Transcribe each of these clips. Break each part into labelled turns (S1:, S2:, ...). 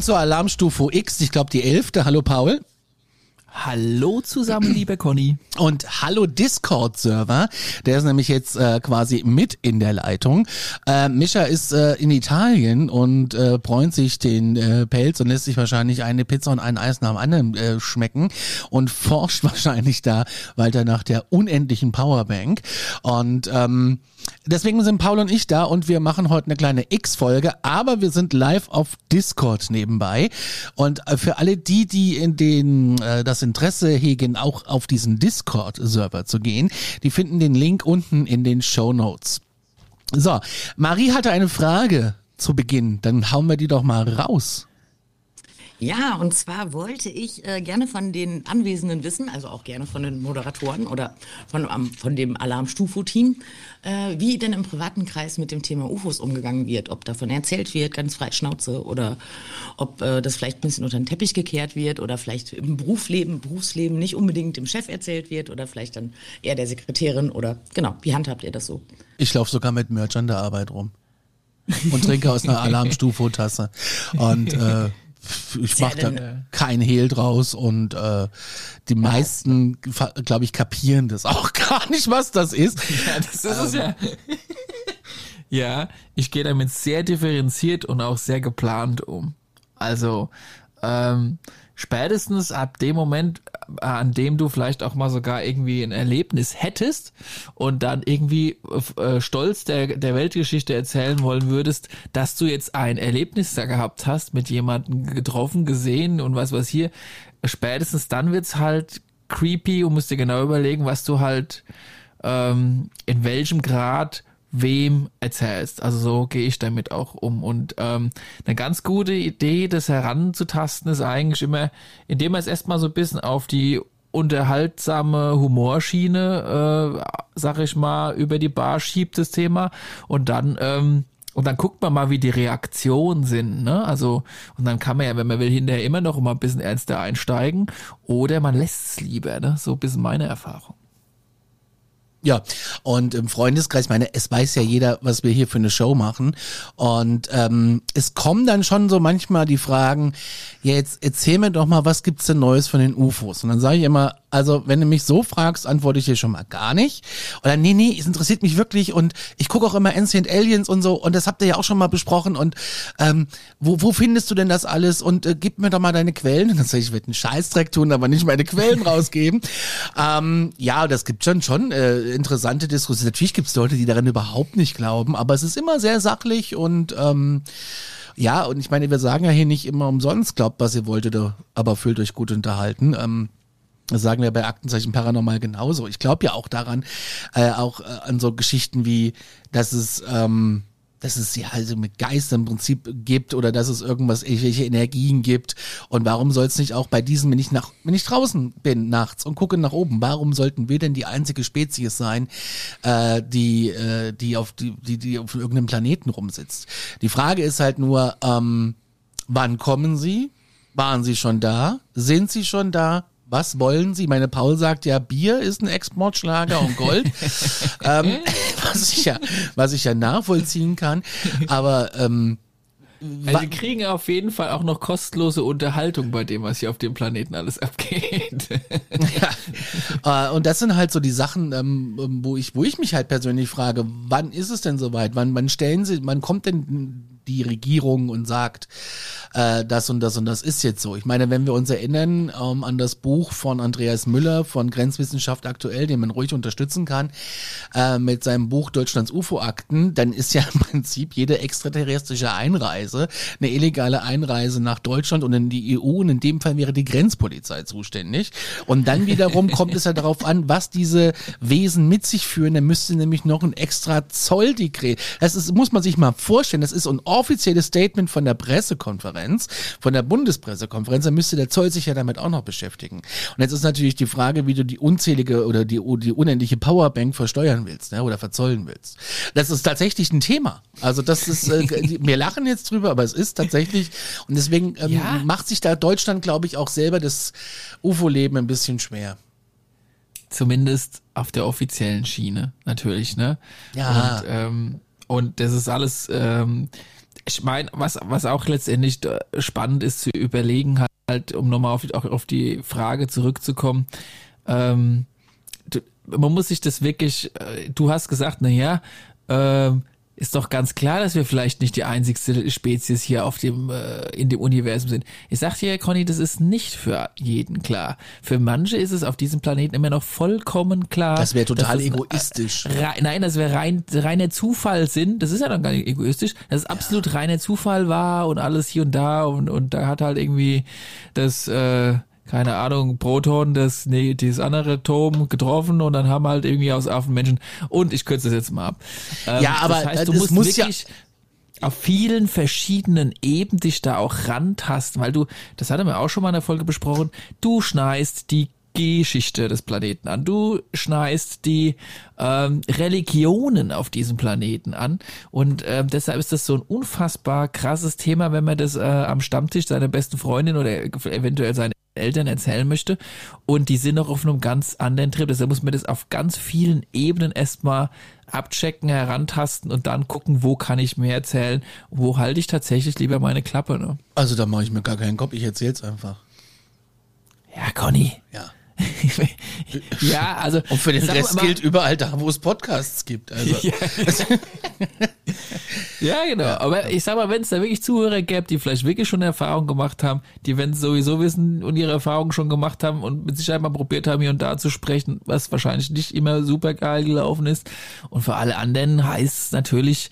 S1: willkommen zur Alarmstufe X, ich glaube die elfte. Hallo Paul.
S2: Hallo zusammen, liebe Conny.
S1: Und hallo Discord-Server. Der ist nämlich jetzt äh, quasi mit in der Leitung. Äh, Mischa ist äh, in Italien und äh, bräunt sich den äh, Pelz und lässt sich wahrscheinlich eine Pizza und ein Eis nach dem anderen äh, schmecken und forscht wahrscheinlich da weiter nach der unendlichen Powerbank. Und ähm, Deswegen sind Paul und ich da und wir machen heute eine kleine X-Folge, aber wir sind live auf Discord nebenbei. Und äh, für alle die, die in den äh, das Interesse hegen, auch auf diesen Discord-Server zu gehen, die finden den Link unten in den Show Notes. So, Marie hatte eine Frage zu Beginn, dann hauen wir die doch mal raus.
S3: Ja, und zwar wollte ich äh, gerne von den Anwesenden wissen, also auch gerne von den Moderatoren oder von, um, von dem Alarm-Stufo-Team, äh, wie denn im privaten Kreis mit dem Thema UFOs umgegangen wird. Ob davon erzählt wird, ganz frei Schnauze, oder ob äh, das vielleicht ein bisschen unter den Teppich gekehrt wird oder vielleicht im Berufsleben, Berufsleben nicht unbedingt dem Chef erzählt wird oder vielleicht dann eher der Sekretärin oder genau, wie handhabt ihr das so?
S1: Ich laufe sogar mit Merch an der Arbeit rum und trinke aus einer Alarm-Stufo-Tasse. Und äh, ich mache da kein Hehl draus und äh, die meisten, glaube ich, kapieren das auch gar nicht, was das ist.
S2: Ja, das ist es ja. ja, ich gehe damit sehr differenziert und auch sehr geplant um. Also ähm, spätestens ab dem Moment, äh, an dem du vielleicht auch mal sogar irgendwie ein Erlebnis hättest und dann irgendwie äh, stolz der, der Weltgeschichte erzählen wollen würdest, dass du jetzt ein Erlebnis da gehabt hast, mit jemandem getroffen, gesehen und was was hier, spätestens dann wird's halt creepy und musst dir genau überlegen, was du halt ähm, in welchem Grad wem erzählst. Also so gehe ich damit auch um. Und ähm, eine ganz gute Idee, das heranzutasten, ist eigentlich immer, indem man es erstmal so ein bisschen auf die unterhaltsame Humorschiene, äh, sag ich mal, über die Bar schiebt das Thema und dann ähm, und dann guckt man mal, wie die Reaktionen sind, ne? Also, und dann kann man ja, wenn man will, hinterher immer noch mal ein bisschen ernster einsteigen. Oder man lässt es lieber, ne? So ein bisschen meine Erfahrung.
S1: Ja, und im Freundeskreis, meine, es weiß ja jeder, was wir hier für eine Show machen. Und ähm, es kommen dann schon so manchmal die Fragen, ja, jetzt erzähl mir doch mal, was gibt's denn Neues von den UFOs? Und dann sage ich immer, also wenn du mich so fragst, antworte ich dir schon mal gar nicht. Oder nee, nee, es interessiert mich wirklich und ich gucke auch immer Ancient Aliens und so und das habt ihr ja auch schon mal besprochen und ähm, wo, wo findest du denn das alles und äh, gib mir doch mal deine Quellen. Und dann sage ich, ich werde einen Scheißdreck tun, aber nicht meine Quellen rausgeben. Ähm, ja, das gibt schon schon äh, interessante Diskussionen. Natürlich gibt es Leute, die daran überhaupt nicht glauben, aber es ist immer sehr sachlich und ähm, ja, und ich meine, wir sagen ja hier nicht immer umsonst, glaubt, was ihr wolltet, aber fühlt euch gut unterhalten. Ähm, das sagen wir bei Aktenzeichen Paranormal genauso. Ich glaube ja auch daran, äh, auch äh, an so Geschichten wie, dass es, ähm, dass es ja also mit Geist im Prinzip gibt oder dass es irgendwas, irgendwelche Energien gibt. Und warum soll es nicht auch bei diesen, wenn ich nach, wenn ich draußen bin nachts und gucke nach oben, warum sollten wir denn die einzige Spezies sein, äh, die, äh, die auf die, die, die auf irgendeinem Planeten rumsitzt? Die Frage ist halt nur, ähm, wann kommen sie? Waren sie schon da? Sind sie schon da? Was wollen Sie? Meine Paul sagt ja, Bier ist ein Exportschlager und Gold, ähm, was ich ja, was ich ja nachvollziehen kann. Aber ähm,
S2: also sie kriegen auf jeden Fall auch noch kostenlose Unterhaltung bei dem, was hier auf dem Planeten alles abgeht.
S1: ja. Äh, und das sind halt so die Sachen, ähm, wo ich, wo ich mich halt persönlich frage, wann ist es denn soweit? Wann, wann stellen sie, wann kommt denn die Regierung und sagt, äh, das und das und das ist jetzt so. Ich meine, wenn wir uns erinnern ähm, an das Buch von Andreas Müller von Grenzwissenschaft aktuell, den man ruhig unterstützen kann, äh, mit seinem Buch Deutschlands UFO-Akten, dann ist ja im Prinzip jede extraterrestrische Einreise eine illegale Einreise nach Deutschland und in die EU und in dem Fall wäre die Grenzpolizei zuständig. Und dann wiederum kommt es ja darauf an, was diese Wesen mit sich führen. Dann müsste nämlich noch ein extra Zolldekret. Das ist, muss man sich mal vorstellen. Das ist ein offizielles Statement von der Pressekonferenz, von der Bundespressekonferenz, dann müsste der Zoll sich ja damit auch noch beschäftigen. Und jetzt ist natürlich die Frage, wie du die unzählige oder die, die unendliche Powerbank versteuern willst ne, oder verzollen willst. Das ist tatsächlich ein Thema. Also das ist, äh, wir lachen jetzt drüber, aber es ist tatsächlich, und deswegen ähm, ja. macht sich da Deutschland, glaube ich, auch selber das UFO-Leben ein bisschen schwer.
S2: Zumindest auf der offiziellen Schiene, natürlich, ne?
S1: Ja.
S2: Und, ähm, und das ist alles, ähm, ich meine, was, was auch letztendlich äh, spannend ist zu überlegen, halt, um nochmal auf, auch auf die Frage zurückzukommen, ähm, du, man muss sich das wirklich, äh, du hast gesagt, na ja, ähm, ist doch ganz klar, dass wir vielleicht nicht die einzigste Spezies hier auf dem äh, in dem Universum sind. Ich sag dir, Conny, das ist nicht für jeden klar. Für manche ist es auf diesem Planeten immer noch vollkommen klar.
S1: Das wäre total egoistisch.
S2: Rein, nein, das wäre rein reiner Zufall sind. Das ist ja dann gar nicht egoistisch. Das ist absolut ja. reiner Zufall war und alles hier und da und und da hat halt irgendwie das äh, keine Ahnung, Proton das, nee, dieses andere Atom getroffen und dann haben halt irgendwie aus Affen Menschen und ich kürze das jetzt mal ab.
S1: Ähm, ja, aber das heißt, du musst muss wirklich
S2: ja auf vielen verschiedenen Ebenen dich da auch rantasten, weil du, das hatten wir auch schon mal in der Folge besprochen, du schneist die Geschichte des Planeten an. Du schneist die ähm, Religionen auf diesem Planeten an. Und ähm, deshalb ist das so ein unfassbar krasses Thema, wenn man das äh, am Stammtisch seiner besten Freundin oder eventuell seine Eltern erzählen möchte. Und die sind noch auf einem ganz anderen Trip. Deshalb muss man das auf ganz vielen Ebenen erstmal abchecken, herantasten und dann gucken, wo kann ich mehr erzählen, wo halte ich tatsächlich lieber meine Klappe. Ne?
S1: Also da mache ich mir gar keinen Kopf, ich erzähle es einfach.
S2: Ja, Conny.
S1: Ja.
S2: ja, also.
S1: Und für den Rest mal, gilt überall da, wo es Podcasts gibt. Also.
S2: Ja, ja genau. Aber ich sag mal, wenn es da wirklich Zuhörer gäbe, die vielleicht wirklich schon Erfahrung gemacht haben, die wenn sie sowieso wissen und ihre Erfahrungen schon gemacht haben und mit Sicherheit mal probiert haben, hier und da zu sprechen, was wahrscheinlich nicht immer super geil gelaufen ist. Und für alle anderen heißt es natürlich,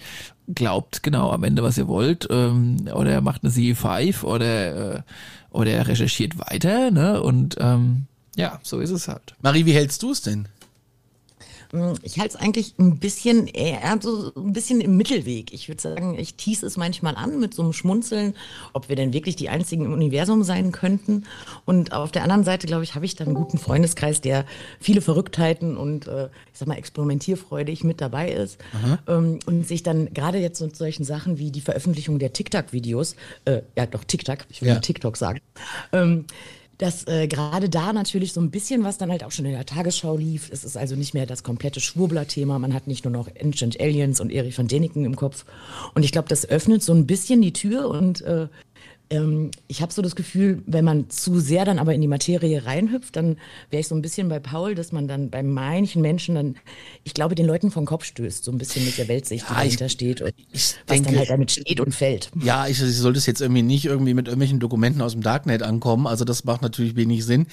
S2: glaubt genau am Ende, was ihr wollt, ähm, oder macht eine CE5 oder, äh, oder recherchiert weiter, ne? Und ähm, ja, so ist es halt.
S1: Marie, wie hältst du es denn?
S3: Hm, ich halte es eigentlich ein bisschen eher so ein bisschen im Mittelweg. Ich würde sagen, ich tease es manchmal an mit so einem Schmunzeln, ob wir denn wirklich die einzigen im Universum sein könnten. Und auf der anderen Seite, glaube ich, habe ich dann einen guten Freundeskreis, der viele Verrücktheiten und äh, ich sag mal experimentierfreudig mit dabei ist ähm, und sich dann gerade jetzt mit solchen Sachen wie die Veröffentlichung der TikTok-Videos, äh, ja doch TikTok, ich will ja. TikTok sagen. Ähm, dass äh, gerade da natürlich so ein bisschen was dann halt auch schon in der Tagesschau lief. Es ist also nicht mehr das komplette Schwurbler-Thema. Man hat nicht nur noch Ancient Aliens und Erich von Däniken im Kopf. Und ich glaube, das öffnet so ein bisschen die Tür und äh, ähm, ich habe so das Gefühl, wenn man zu sehr dann aber in die Materie reinhüpft, dann wäre ich so ein bisschen bei Paul, dass man dann bei manchen Menschen dann, ich glaube, den Leuten vom Kopf stößt, so ein bisschen mit der Weltsicht, die ja, dahinter ich, steht und was denke, dann halt damit steht und fällt.
S1: Ja, ich, ich sollte es jetzt irgendwie nicht irgendwie mit irgendwelchen Dokumenten aus dem Darknet ankommen, also das macht natürlich wenig Sinn,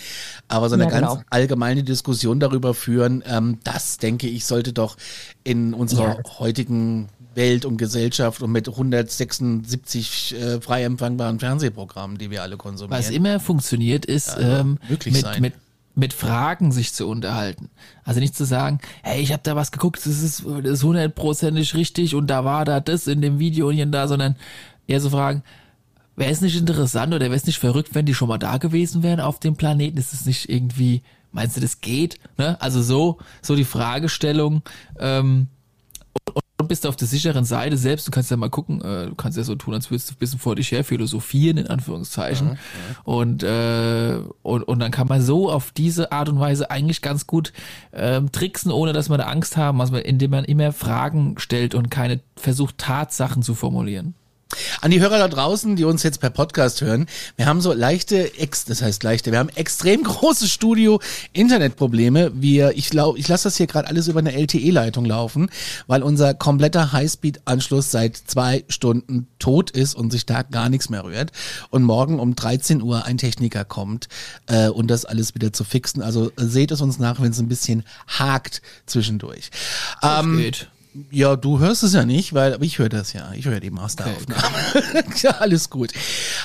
S1: aber so eine ja, ganz genau. allgemeine Diskussion darüber führen, ähm, das denke ich, sollte doch in unserer ja. heutigen Welt und Gesellschaft und mit 176 äh, frei empfangbaren Fernsehprogrammen, die wir alle konsumieren.
S2: Was immer funktioniert, ist ja, ähm, mit, mit, mit Fragen sich zu unterhalten. Also nicht zu sagen, hey, ich habe da was geguckt, das ist hundertprozentig richtig und da war da das in dem Video und hier und da, sondern eher so fragen, wäre es nicht interessant oder wäre es nicht verrückt, wenn die schon mal da gewesen wären auf dem Planeten? Ist es nicht irgendwie, meinst du, das geht? Ne? Also so, so die Fragestellung, ähm, und bist auf der sicheren Seite selbst. Du kannst ja mal gucken, äh, du kannst ja so tun, als würdest du ein bisschen vor dich her philosophieren, in Anführungszeichen. Ja, ja. Und, äh, und, und dann kann man so auf diese Art und Weise eigentlich ganz gut ähm, tricksen, ohne dass man da Angst haben, also indem man immer Fragen stellt und keine versucht, Tatsachen zu formulieren.
S1: An die Hörer da draußen, die uns jetzt per Podcast hören, wir haben so leichte, ex, das heißt leichte, wir haben extrem große Studio-Internetprobleme. Wir, ich glaube, ich lasse das hier gerade alles über eine LTE-Leitung laufen, weil unser kompletter Highspeed-Anschluss seit zwei Stunden tot ist und sich da gar nichts mehr rührt. Und morgen um 13 Uhr ein Techniker kommt, äh, und das alles wieder zu fixen. Also seht es uns nach, wenn es ein bisschen hakt zwischendurch.
S2: Das ähm, geht.
S1: Ja, du hörst es ja nicht, weil ich höre das ja. Ich höre die Masteraufnahme. Okay. ja, alles gut.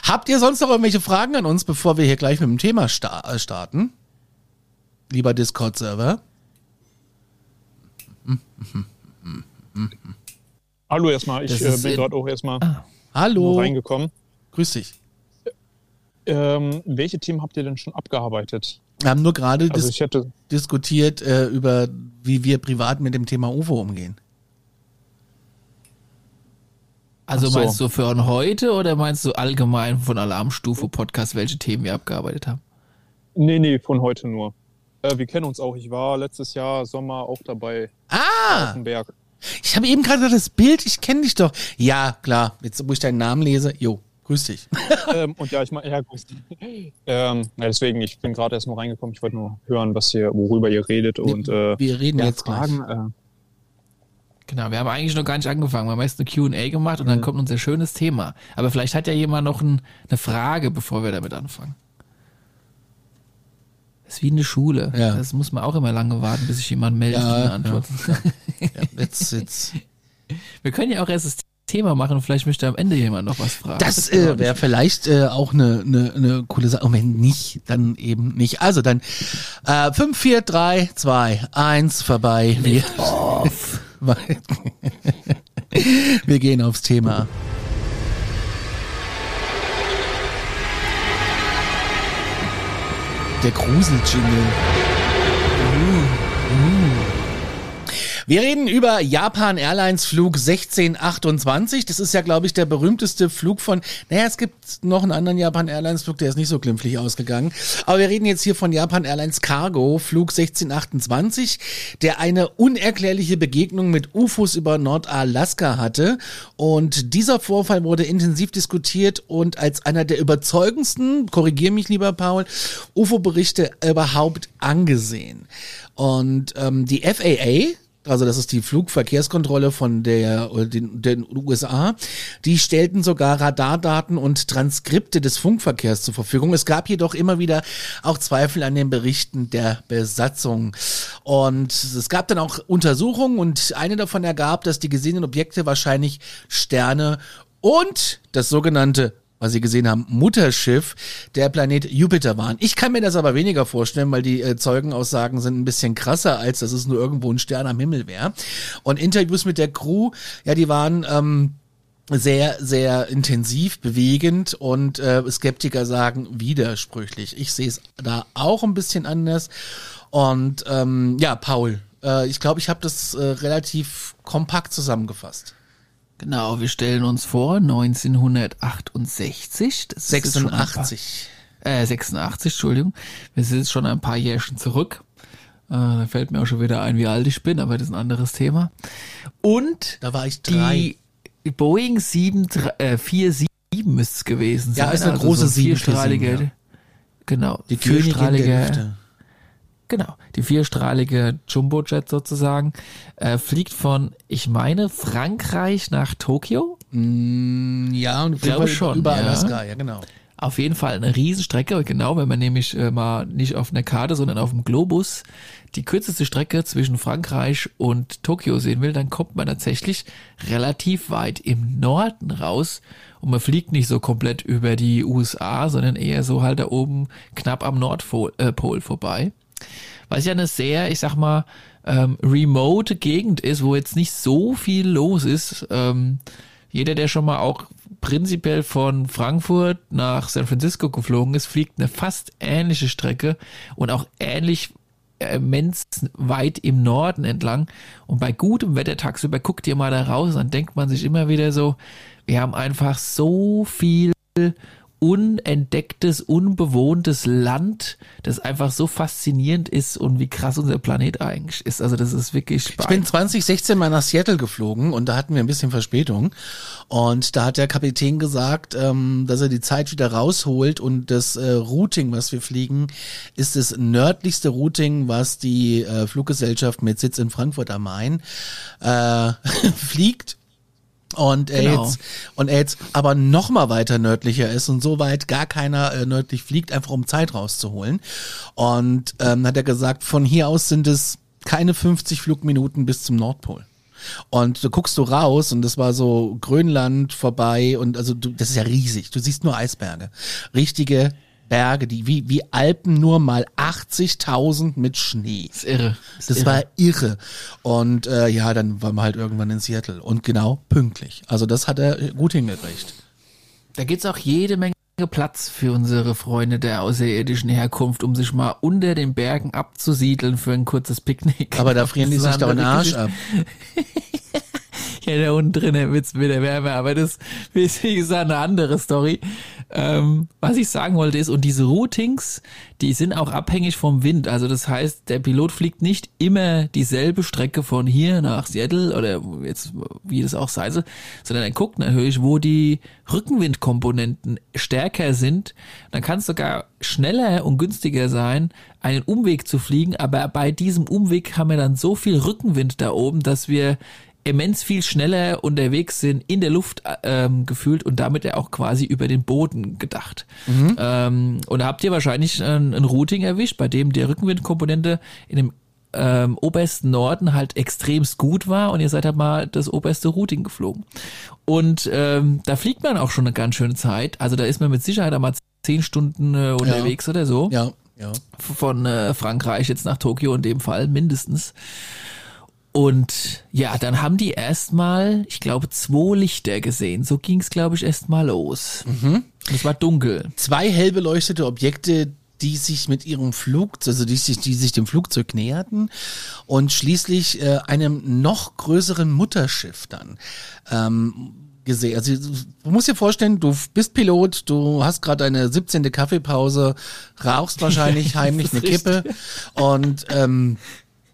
S1: Habt ihr sonst noch irgendwelche Fragen an uns, bevor wir hier gleich mit dem Thema sta äh, starten? Lieber Discord-Server.
S4: Hallo erstmal, ich äh, bin gerade auch erstmal
S1: ah. Hallo.
S4: reingekommen.
S1: Grüß dich.
S4: Ähm, welche Themen habt ihr denn schon abgearbeitet?
S1: Wir haben nur gerade
S4: also
S1: dis diskutiert äh, über, wie wir privat mit dem Thema UFO umgehen.
S2: Also so. meinst du für heute oder meinst du allgemein von Alarmstufe Podcast, welche Themen wir abgearbeitet haben?
S4: Nee, nee, von heute nur. Äh, wir kennen uns auch. Ich war letztes Jahr Sommer auch dabei.
S1: Ah!
S4: Auf dem Berg.
S1: Ich habe eben gerade das Bild, ich kenne dich doch. Ja, klar, jetzt wo ich deinen Namen lese, jo, grüß dich.
S4: ähm, und ja, ich meine, ja, grüß dich. Ähm, ja, deswegen, ich bin gerade erst nur reingekommen. Ich wollte nur hören, was ihr, worüber ihr redet und äh,
S1: Wir reden
S4: ja,
S1: jetzt gleich.
S4: Fragen. Äh,
S2: Genau, wir haben eigentlich noch gar nicht angefangen. Wir haben erst eine Q&A gemacht und dann kommt unser schönes Thema. Aber vielleicht hat ja jemand noch ein, eine Frage, bevor wir damit anfangen. Das ist wie in der Schule.
S1: Ja.
S2: Das muss man auch immer lange warten, bis sich jemand meldet
S1: Ja,
S2: und eine Antwort.
S1: Ja, jetzt, jetzt.
S2: Wir können ja auch erst das Thema machen und vielleicht möchte am Ende jemand noch was fragen.
S1: Das äh, wäre vielleicht äh, auch eine ne, ne coole Sache. Und wenn nicht, dann eben nicht. Also dann äh, 5, 4, 3, 2, 1 vorbei. Wir, gehen aufs Thema. Der Grusel-Jingle. Wir reden über Japan Airlines Flug 1628. Das ist ja, glaube ich, der berühmteste Flug von, naja, es gibt noch einen anderen Japan Airlines Flug, der ist nicht so glimpflich ausgegangen. Aber wir reden jetzt hier von Japan Airlines Cargo Flug 1628, der eine unerklärliche Begegnung mit UFOs über Nordalaska hatte. Und dieser Vorfall wurde intensiv diskutiert und als einer der überzeugendsten, korrigier mich lieber Paul, UFO-Berichte überhaupt angesehen. Und ähm, die FAA, also das ist die Flugverkehrskontrolle von der äh, den, den USA, die stellten sogar Radardaten und Transkripte des Funkverkehrs zur Verfügung. Es gab jedoch immer wieder auch Zweifel an den Berichten der Besatzung. Und es gab dann auch Untersuchungen und eine davon ergab, dass die gesehenen Objekte wahrscheinlich Sterne und das sogenannte was Sie gesehen haben, Mutterschiff der Planet Jupiter waren. Ich kann mir das aber weniger vorstellen, weil die äh, Zeugenaussagen sind ein bisschen krasser, als dass es nur irgendwo ein Stern am Himmel wäre. Und Interviews mit der Crew, ja, die waren ähm, sehr, sehr intensiv, bewegend und äh, Skeptiker sagen widersprüchlich. Ich sehe es da auch ein bisschen anders. Und ähm, ja, Paul, äh, ich glaube, ich habe das äh, relativ kompakt zusammengefasst.
S2: Genau, wir stellen uns vor, 1968. Das ist jetzt schon ein paar-
S1: 86.
S2: Äh, 86, Entschuldigung. Wir sind jetzt schon ein paar Jährchen zurück. Äh, da fällt mir auch schon wieder ein, wie alt ich bin, aber das ist ein anderes Thema. Und
S1: Da war ich drei.
S2: die Boeing 7, äh, 47 müsste es gewesen sein.
S1: Ja, ist eine
S2: also
S1: große
S2: so ein vierstrahlige,
S1: 747, ja.
S2: Genau,
S1: Die
S2: vierstrahlige. Genau, die vierstrahlige Jumbojet sozusagen, äh, fliegt von, ich meine, Frankreich nach Tokio.
S1: Mm, Ja, und auf jeden
S2: glaube
S1: Fall
S2: schon,
S1: über
S2: ja.
S1: Alaska, ja genau.
S2: Auf jeden Fall eine Riesenstrecke, genau, wenn man nämlich äh, mal nicht auf einer Karte, sondern auf dem Globus die kürzeste Strecke zwischen Frankreich und Tokio sehen will, dann kommt man tatsächlich relativ weit im Norden raus und man fliegt nicht so komplett über die USA, sondern eher so halt da oben knapp am Nordpol äh, Pol vorbei. Was ja eine sehr, ich sag mal, ähm, remote Gegend ist, wo jetzt nicht so viel los ist. Ähm, jeder, der schon mal auch prinzipiell von Frankfurt nach San Francisco geflogen ist, fliegt eine fast ähnliche Strecke und auch ähnlich immens weit im Norden entlang. Und bei gutem Wetter tagsüber guckt ihr mal da raus, dann denkt man sich immer wieder so, wir haben einfach so viel unentdecktes, unbewohntes Land, das einfach so faszinierend ist und wie krass unser Planet eigentlich ist. Also das ist wirklich
S1: Ich bin 2016 mal nach Seattle geflogen und da hatten wir ein bisschen Verspätung. Und da hat der Kapitän gesagt, ähm, dass er die Zeit wieder rausholt und das äh, Routing, was wir fliegen, ist das nördlichste Routing, was die äh, Fluggesellschaft mit Sitz in Frankfurt am Main äh, fliegt. Und er
S2: Genau.
S1: jetzt, und jetzt aber noch mal weiter nördlicher ist und so weit gar keiner äh, nördlich fliegt, einfach um Zeit rauszuholen. Und ähm, hat er gesagt, von hier aus sind es keine 50 Flugminuten bis zum Nordpol. Und du guckst du raus und das war so Grönland vorbei und also du, das ist ja riesig. Du siehst nur Eisberge. Richtige Berge, die wie, wie Alpen nur mal 80.000 mit Schnee.
S2: ist irre. Ist
S1: Das
S2: irre.
S1: war irre. Und äh, ja, dann waren wir halt irgendwann in Seattle. Und genau pünktlich. Also das hat er gut hingekriegt.
S2: Da gibt's auch jede Menge Platz für unsere Freunde der außerirdischen Herkunft, um sich mal unter den Bergen abzusiedeln für ein kurzes Picknick.
S1: Aber da frieren die sich doch den Arsch ab.
S2: Ja, da unten drinnen wird's wieder wärmer, aber das ist, wie gesagt, eine andere Story. ähm, was ich sagen wollte ist, und diese Routings, die sind auch abhängig vom Wind. Also das heißt, der Pilot fliegt nicht immer dieselbe Strecke von hier nach Seattle oder jetzt, wie das auch sei, sondern er guckt natürlich, wo die Rückenwindkomponenten stärker sind. Dann kann es sogar schneller und günstiger sein, einen Umweg zu fliegen, aber bei diesem Umweg haben wir dann so viel Rückenwind da oben, dass wir immens viel schneller unterwegs sind in der Luft ähm, gefühlt und damit ja auch quasi über den Boden gedacht. Mhm. Ähm, und da habt ihr wahrscheinlich ein, ein Routing erwischt, bei dem die Rückenwindkomponente in dem ähm, obersten Norden halt extremst gut war und ihr seid halt mal das oberste Routing geflogen. Und ähm, da fliegt man auch schon eine ganz schöne Zeit. Also da ist man mit Sicherheit einmal zehn Stunden äh, unterwegs
S1: ja.
S2: oder so.
S1: Ja, ja.
S2: Von äh, Frankreich jetzt nach Tokio in dem Fall mindestens. Und ja, dann haben die erstmal, ich glaube, zwei Lichter gesehen. So ging es, glaube ich, erstmal los. Mhm. Es war dunkel.
S1: Zwei hell beleuchtete Objekte, die sich mit ihrem Flug, also die sich, die sich dem Flugzeug näherten und schließlich äh, einem noch größeren Mutterschiff dann. Ähm, gesehen. Also du musst dir vorstellen, du bist Pilot, du hast gerade eine 17. Kaffeepause, rauchst wahrscheinlich heimlich eine Kippe und ähm,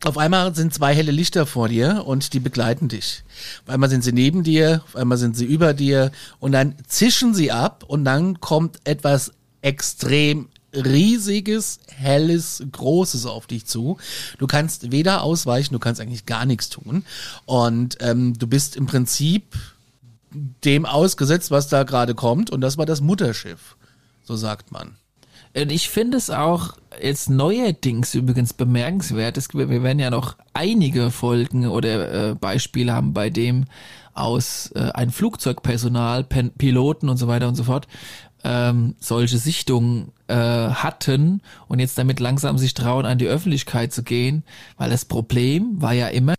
S1: auf einmal sind zwei helle Lichter vor dir und die begleiten dich. Auf einmal sind sie neben dir, auf einmal sind sie über dir und dann zischen sie ab und dann kommt etwas extrem riesiges, helles, großes auf dich zu. Du kannst weder ausweichen, du kannst eigentlich gar nichts tun. Und ähm, du bist im Prinzip dem ausgesetzt, was da gerade kommt. Und das war das Mutterschiff, so sagt man.
S2: Und ich finde es auch jetzt neuerdings übrigens bemerkenswert. Es, wir werden ja noch einige Folgen oder äh, Beispiele haben, bei dem aus äh, ein Flugzeugpersonal, Pen Piloten und so weiter und so fort ähm, solche Sichtungen äh, hatten und jetzt damit langsam sich trauen, an die Öffentlichkeit zu gehen, weil das Problem war ja immer,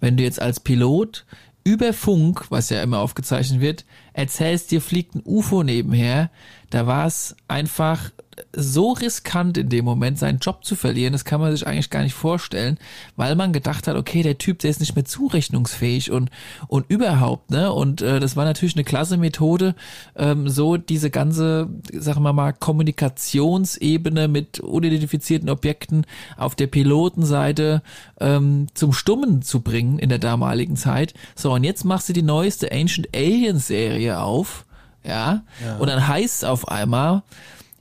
S2: wenn du jetzt als Pilot über Funk, was ja immer aufgezeichnet wird, erzählst, dir fliegt ein UFO nebenher, da war es einfach so riskant in dem Moment, seinen Job zu verlieren, das kann man sich eigentlich gar nicht vorstellen, weil man gedacht hat, okay, der Typ, der ist nicht mehr zurechnungsfähig und und überhaupt, ne? Und äh, das war natürlich eine klasse Methode, ähm, so diese ganze, sagen wir mal, Kommunikationsebene mit unidentifizierten Objekten auf der Pilotenseite ähm, zum Stummen zu bringen in der damaligen Zeit. So, und jetzt machst du die neueste Ancient Aliens Serie auf. Ja? ja. Und dann heißt es auf einmal,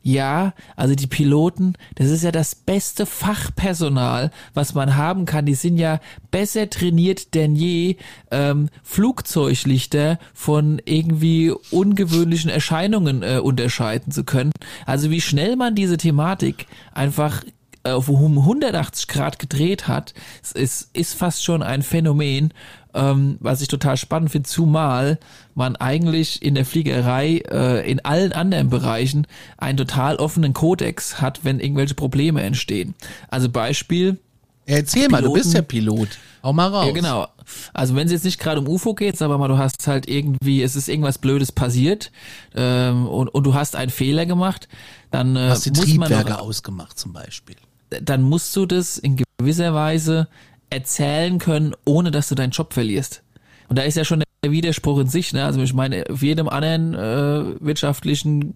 S2: ja, also die Piloten, das ist ja das beste Fachpersonal, was man haben kann. Die sind ja besser trainiert denn je, ähm, Flugzeuglichter von irgendwie ungewöhnlichen Erscheinungen äh, unterscheiden zu können. Also wie schnell man diese Thematik einfach auf um 180 Grad gedreht hat, ist, ist fast schon ein Phänomen ähm, was ich total spannend finde, zumal man eigentlich in der Fliegerei äh, in allen anderen Bereichen einen total offenen Kodex hat, wenn irgendwelche Probleme entstehen. Also Beispiel.
S1: erzähl Piloten, mal, du bist ja Pilot. Hau mal raus.
S2: Ja, genau. Also wenn es jetzt nicht gerade um UFO geht, aber mal, du hast halt irgendwie, es ist irgendwas Blödes passiert ähm, und, und du hast einen Fehler gemacht, dann äh,
S1: hast die
S2: muss
S1: Triebwerke
S2: man
S1: noch, ausgemacht zum Beispiel.
S2: Dann musst du das in gewisser Weise erzählen können, ohne dass du deinen Job verlierst. Und da ist ja schon der Widerspruch in sich. Ne? Also ich meine, auf jedem anderen äh, wirtschaftlichen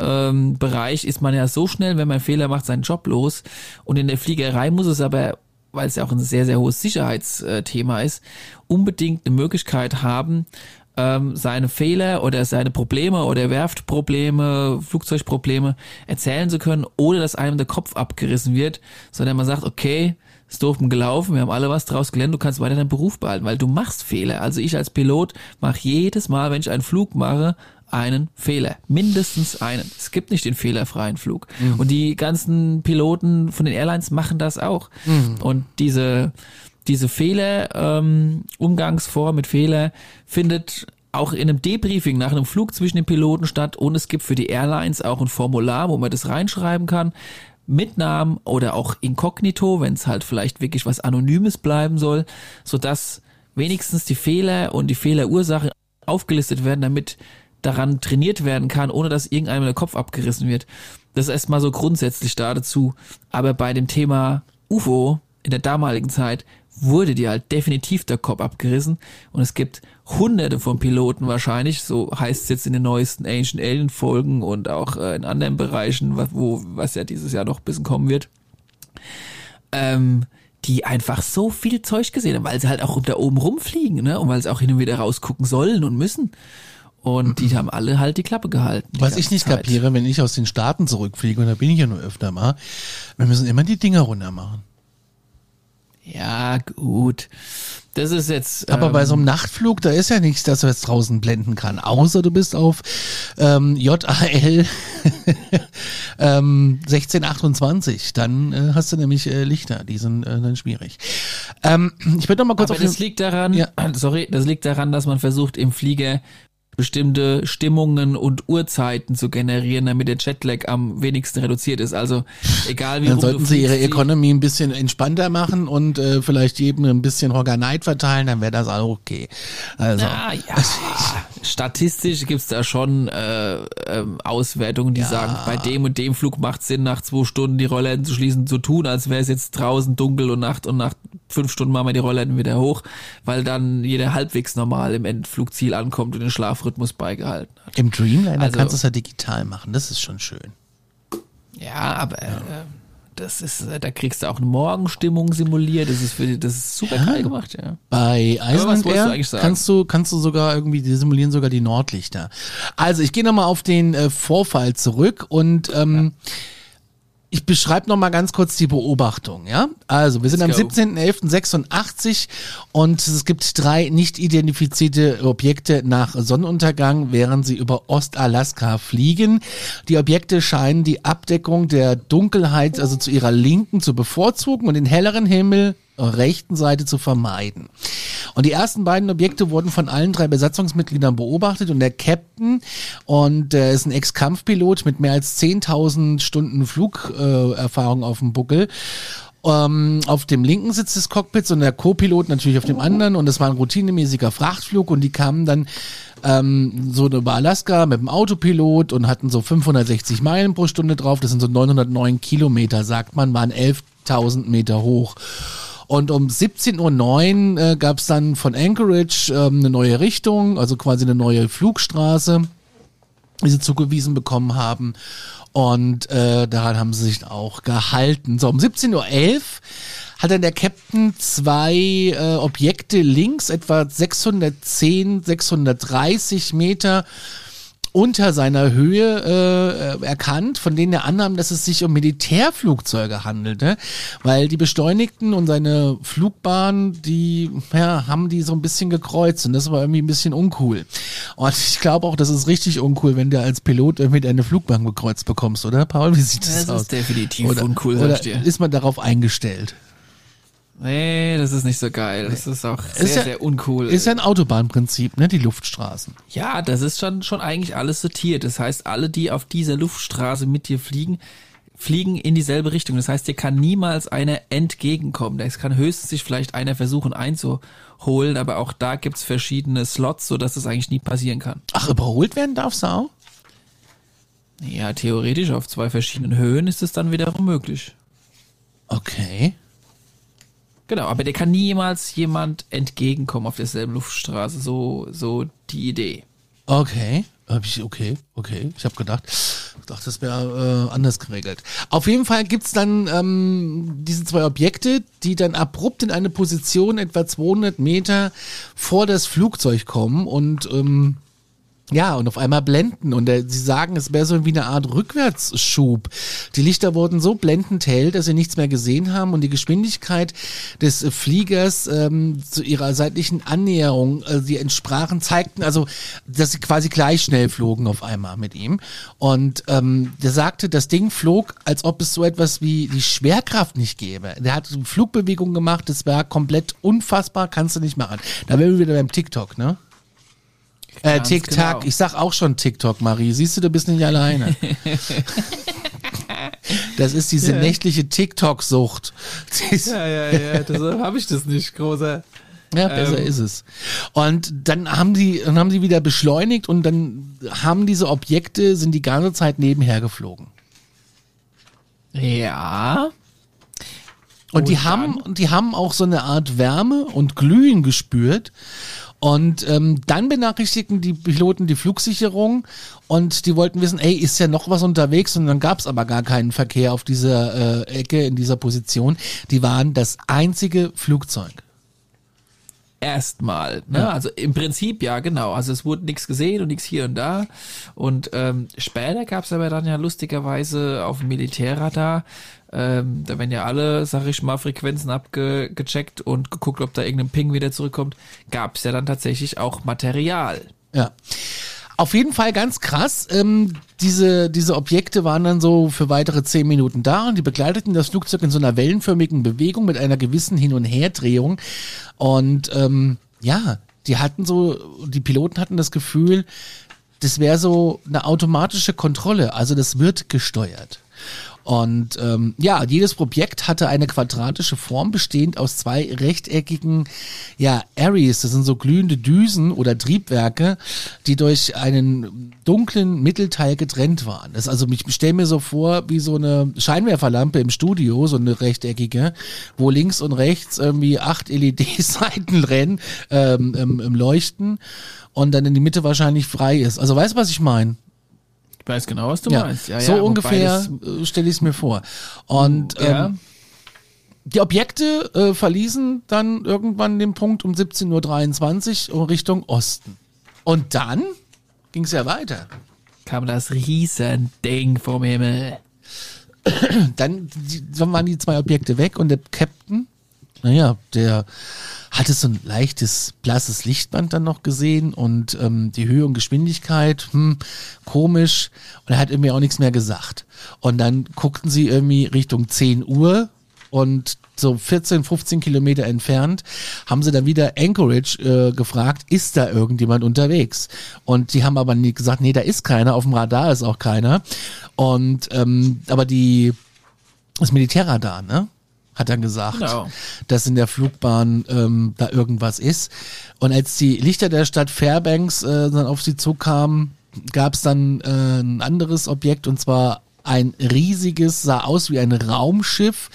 S2: ähm, Bereich ist man ja so schnell, wenn man Fehler macht, seinen Job los. Und in der Fliegerei muss es aber, weil es ja auch ein sehr, sehr hohes Sicherheitsthema ist, unbedingt eine Möglichkeit haben, ähm, seine Fehler oder seine Probleme oder Werftprobleme, Flugzeugprobleme erzählen zu können, ohne dass einem der Kopf abgerissen wird, sondern man sagt, okay, ist doof gelaufen, wir haben alle was draus gelernt, du kannst weiter deinen Beruf behalten, weil du machst Fehler. Also ich als Pilot mache jedes Mal, wenn ich einen Flug mache, einen Fehler. Mindestens einen. Es gibt nicht den fehlerfreien Flug. Mhm. Und die ganzen Piloten von den Airlines machen das auch. Mhm. Und diese, diese Fehler, ähm, Umgangsform mit Fehler findet auch in einem Debriefing nach einem Flug zwischen den Piloten statt und es gibt für die Airlines auch ein Formular, wo man das reinschreiben kann mit Namen oder auch inkognito, wenn es halt vielleicht wirklich was Anonymes bleiben soll, so dass wenigstens die Fehler und die Fehlerursache aufgelistet werden, damit daran trainiert werden kann, ohne dass irgendeinem der Kopf abgerissen wird. Das ist erstmal so grundsätzlich da dazu. Aber bei dem Thema UFO in der damaligen Zeit wurde dir halt definitiv der Kopf abgerissen und es gibt hunderte von Piloten wahrscheinlich, so heißt es jetzt in den neuesten Ancient Alien Folgen und auch äh, in anderen Bereichen, wo, was ja dieses Jahr noch ein bisschen kommen wird, ähm, die einfach so viel Zeug gesehen haben, weil sie halt auch da oben rumfliegen, ne, und weil sie auch hin und wieder rausgucken sollen und müssen. Und die haben alle halt die Klappe gehalten. die
S1: Was ich nicht
S2: Zeit.
S1: kapiere, wenn ich aus den Staaten zurückfliege, und da bin ich ja nur öfter mal, wir müssen immer die Dinger runter machen.
S2: Ja, gut. Das ist jetzt.
S1: Aber
S2: ähm,
S1: bei so einem Nachtflug, da ist ja nichts, das du jetzt draußen blenden kann. Außer du bist auf ähm, JAL ähm, 1628. Dann äh, hast du nämlich äh, Lichter, die sind äh, dann schwierig. Ähm, ich würde noch mal kurz
S2: Aber
S1: auf
S2: das liegt daran,
S1: Ja.
S2: sorry, das liegt daran, dass man versucht, im Flieger bestimmte Stimmungen und Uhrzeiten zu generieren, damit der Jetlag am wenigsten reduziert ist. Also egal wie
S1: Dann sollten sie ihre Economy ein bisschen entspannter machen und äh, vielleicht jedem ein bisschen Horganite verteilen, dann wäre das auch okay. Also,
S2: Ah, ja. Statistisch gibt's da schon äh, ähm, Auswertungen, die sagen, bei dem und dem Flug macht Sinn, nach zwei Stunden die Rollläden zu schließen, zu tun, als wäre es jetzt draußen dunkel und Nacht und nach fünf Stunden machen wir die Rollläden wieder hoch, weil dann jeder halbwegs normal im Endflugziel ankommt und den Schlafrhythmus beigehalten hat.
S1: im Dreamliner
S2: Also-
S1: kannst du es ja digital machen, das ist schon schön.
S2: Ja, aber äh, das ist, äh, da kriegst du auch eine Morgenstimmung simuliert. Das ist für die, das ist super geil gemacht, ja.
S1: Bei
S2: du
S1: Air
S2: eigentlich sagen?
S1: kannst du, kannst du sogar irgendwie, die simulieren sogar die Nordlichter. Also ich gehe nochmal auf den äh, Vorfall zurück und ähm, ich beschreibe nochmal ganz kurz die Beobachtung, ja? Also, wir sind
S2: Let's
S1: am
S2: go.
S1: 17.11.86 und es gibt drei nicht identifizierte Objekte nach Sonnenuntergang, während sie über Ostalaska fliegen. Die Objekte scheinen die Abdeckung der Dunkelheit, also zu ihrer Linken, zu bevorzugen und den helleren Himmel rechten Seite zu vermeiden. Und die ersten beiden Objekte wurden von allen drei Besatzungsmitgliedern beobachtet und der Captain und der ist ein Ex-Kampfpilot mit mehr als 10.000 Stunden Flugerfahrung äh, auf dem Buckel. Ähm, auf dem linken Sitz des Cockpits und der Co-Pilot natürlich auf dem anderen und das war ein routinemäßiger Frachtflug und die kamen dann ähm, so über Alaska mit dem Autopilot und hatten so 560 Meilen pro Stunde drauf, das sind so 909 Kilometer, sagt man, waren 11.000 Meter hoch. Und um 17.09 Uhr äh, gab es dann von Anchorage ähm, eine neue Richtung, also quasi eine neue Flugstraße, die sie zugewiesen bekommen haben. Und äh, daran haben sie sich auch gehalten. So, um 17.11 Uhr hat dann der Captain zwei äh, Objekte links, etwa 610, 630 Meter unter seiner Höhe äh, erkannt, von denen er annahm, dass es sich um Militärflugzeuge handelte, weil die Beschleunigten und seine Flugbahn, die ja, haben die so ein bisschen gekreuzt und das war irgendwie ein bisschen uncool. Und ich glaube auch, das ist richtig uncool, wenn du als Pilot irgendwie deine Flugbahn gekreuzt bekommst, oder Paul? Wie sieht das,
S2: Das ist
S1: aus?
S2: definitiv
S1: oder,
S2: uncool,
S1: oder ist man darauf eingestellt?
S2: Nee, das ist nicht so geil. Das ist auch sehr,
S1: Ist ja-
S2: sehr uncool.
S1: Ist ja ein Autobahnprinzip, ne? Die Luftstraßen.
S2: Ja, das ist schon, schon eigentlich alles sortiert. Das heißt, alle, die auf dieser Luftstraße mit dir fliegen, fliegen in dieselbe Richtung. Das heißt, dir kann niemals einer entgegenkommen. Es kann höchstens sich vielleicht einer versuchen einzuholen, aber auch da gibt's verschiedene Slots, sodass das eigentlich nie passieren kann.
S1: Ach, überholt werden darfst du auch?
S2: Ja, theoretisch auf zwei verschiedenen Höhen ist es dann wiederum möglich.
S1: Okay.
S2: Genau, aber dir kann niemals jemand entgegenkommen auf derselben Luftstraße. So, so die Idee.
S1: Okay. Hab ich, okay, okay. Ich habe gedacht, dachte, das wäre äh, anders geregelt. Auf jeden Fall gibt's dann ähm, diese zwei Objekte, die dann abrupt in eine Position etwa 200 Meter vor das Flugzeug kommen und ähm, ja, und auf einmal blenden. Und äh, sie sagen, es wäre so wie eine Art Rückwärtsschub. Die Lichter wurden so blendend hell, dass sie nichts mehr gesehen haben und die Geschwindigkeit des äh, Fliegers ähm, zu ihrer seitlichen Annäherung, äh, die entsprachen, zeigten also, dass sie quasi gleich schnell flogen auf einmal mit ihm. Und ähm, der sagte, das Ding flog, als ob es so etwas wie die Schwerkraft nicht gäbe. Der hat Flugbewegungen gemacht, das war komplett unfassbar, kannst du nicht machen. Da wären wir wieder beim TikTok, ne? Äh, TikTok.
S2: genau.
S1: Ich sag auch schon TikTok, Marie. Siehst du, du bist nicht alleine. das ist diese nächtliche TikTok-Sucht.
S2: Ja, ja, ja, deshalb habe ich das nicht, großer.
S1: Ja, besser
S2: Ähm.
S1: ist es. Und dann haben die, dann haben sie wieder beschleunigt und dann haben diese Objekte, sind die ganze Zeit nebenher geflogen.
S2: Ja.
S1: Und, die haben, die haben auch so eine Art Wärme und Glühen gespürt. Und ähm, dann benachrichtigten die Piloten die Flugsicherung und die wollten wissen, ey, ist ja noch was unterwegs? Und dann gab es aber gar keinen Verkehr auf dieser äh, Ecke, in dieser Position. Die waren das einzige Flugzeug.
S2: Erstmal, ne? Ja. Also im Prinzip ja, genau. Also es wurde nichts gesehen und nichts hier und da. Und ähm, später gab es aber dann ja lustigerweise auf dem Militärradar ähm, da werden ja alle, sag ich mal, Frequenzen abgecheckt und geguckt, ob da irgendein Ping wieder zurückkommt. Gab es ja dann tatsächlich auch Material.
S1: Ja. Auf jeden Fall ganz krass. Ähm, diese, diese Objekte waren dann so für weitere zehn Minuten da und die begleiteten das Flugzeug in so einer wellenförmigen Bewegung mit einer gewissen Hin- und Herdrehung. Und ähm, ja, die hatten so, die Piloten hatten das Gefühl, das wäre so eine automatische Kontrolle. Also das wird gesteuert. Und ähm, ja, jedes Objekt hatte eine quadratische Form, bestehend aus zwei rechteckigen ja, Areas, das sind so glühende Düsen oder Triebwerke, die durch einen dunklen Mittelteil getrennt waren. Das also, ich stelle mir so vor, wie so eine Scheinwerferlampe im Studio, so eine rechteckige, wo links und rechts irgendwie acht LED-Seiten rennen, ähm, im Leuchten und dann in die Mitte wahrscheinlich frei ist. Also weißt du, was ich meine?
S2: Ich weiß genau, was du
S1: ja,
S2: meinst. Ja,
S1: so
S2: ja,
S1: ungefähr äh, stelle ich es mir vor. Und ähm, die Objekte äh, verließen dann irgendwann den Punkt um 17.23 Uhr Richtung Osten. Und dann ging es ja weiter.
S2: kam das Riesending vom Himmel.
S1: Dann, die, dann waren die zwei Objekte weg und der Captain, naja, der hatte so ein leichtes blasses Lichtband dann noch gesehen und ähm, die Höhe und Geschwindigkeit, hm, komisch. Und er hat irgendwie auch nichts mehr gesagt. Und dann guckten sie irgendwie Richtung 10 Uhr und so 14, 15 Kilometer entfernt haben sie dann wieder Anchorage äh, gefragt, ist da irgendjemand unterwegs? Und die haben aber nie gesagt, nee, da ist keiner, auf dem Radar ist auch keiner. Und ähm, aber die das Militärradar, ne? Hat dann gesagt,
S2: Genau.
S1: dass in der Flugbahn ähm, da irgendwas ist. Und als die Lichter der Stadt Fairbanks äh, dann auf sie zukamen, gab es dann äh, ein anderes Objekt und zwar ein riesiges, sah aus wie ein Raumschiff,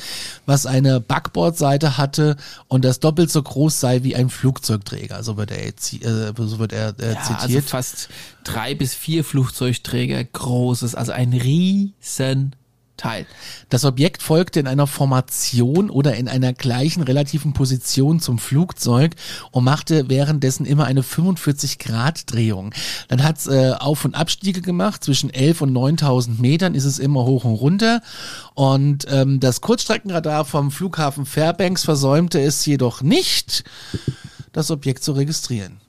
S1: was eine Backbordseite hatte und das doppelt so groß sei wie ein Flugzeugträger. So wird er äh, so wird er äh,
S2: Ja, also
S1: zitiert.
S2: fast drei bis vier Flugzeugträger großes, also ein riesen Teil.
S1: Das Objekt folgte in einer Formation oder in einer gleichen relativen Position zum Flugzeug und machte währenddessen immer eine 45-Grad-Drehung. Dann hat's äh, Auf- und Abstiege gemacht. Zwischen 11 und 9000 Metern ist es immer hoch und runter. Und ähm, das Kurzstreckenradar vom Flughafen Fairbanks versäumte es jedoch nicht, das Objekt zu registrieren.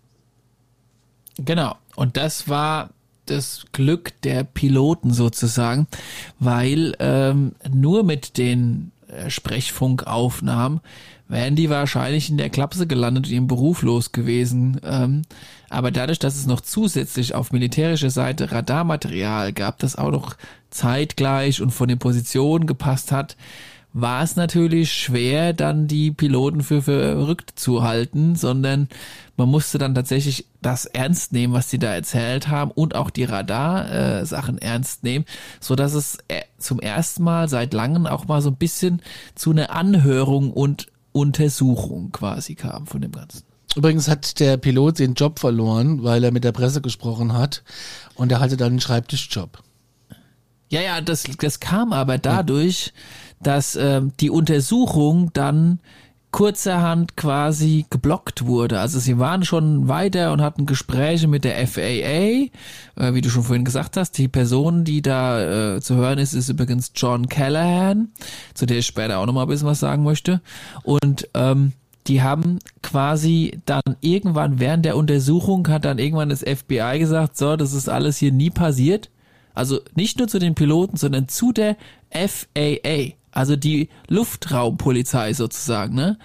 S2: Genau. Und das war das Glück der Piloten sozusagen, weil ähm, nur mit den äh, Sprechfunkaufnahmen wären die wahrscheinlich in der Klapse gelandet und ihrem Beruf los gewesen. Ähm, aber dadurch, dass es noch zusätzlich auf militärischer Seite Radarmaterial gab, das auch noch zeitgleich und von den Positionen gepasst hat, war es natürlich schwer, dann die Piloten für verrückt zu halten, sondern man musste dann tatsächlich das ernst nehmen, was sie da erzählt haben und auch die Radar-Sachen ernst nehmen, so dass es äh, zum ersten Mal seit langem auch mal so ein bisschen zu einer Anhörung und Untersuchung quasi kam von dem Ganzen.
S1: Übrigens hat der Pilot den Job verloren, weil er mit der Presse gesprochen hat und er hatte dann einen Schreibtischjob.
S2: Ja, ja, das, das kam aber dadurch, dass ähm, die Untersuchung dann kurzerhand quasi geblockt wurde. Also sie waren schon weiter und hatten Gespräche mit der FAA, äh, wie du schon vorhin gesagt hast. Die Person, die da äh, zu hören ist, ist übrigens John Callahan, zu der ich später auch nochmal ein bisschen was sagen möchte. Und ähm, die haben quasi dann irgendwann während der Untersuchung hat dann irgendwann das FBI gesagt, so, das ist alles hier nie passiert. Also nicht nur zu den Piloten, sondern zu der FAA, also die Luftraumpolizei sozusagen, ne?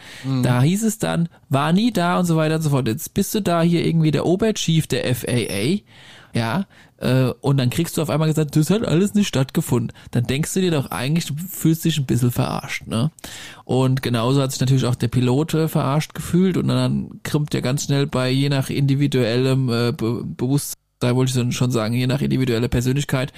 S2: Da hieß es dann, war nie da und so weiter und so fort. Jetzt bist du da hier irgendwie der Oberchief der FAA, ja, äh, und dann kriegst du auf einmal gesagt, das hat alles nicht stattgefunden. Dann denkst du dir doch eigentlich, du fühlst dich ein bisschen verarscht, ne? Und genauso hat sich natürlich auch der Pilot verarscht gefühlt und dann krimmt er ganz schnell bei je nach individuellem äh, Be Bewusstsein, wollte ich schon sagen, je nach individueller Persönlichkeit,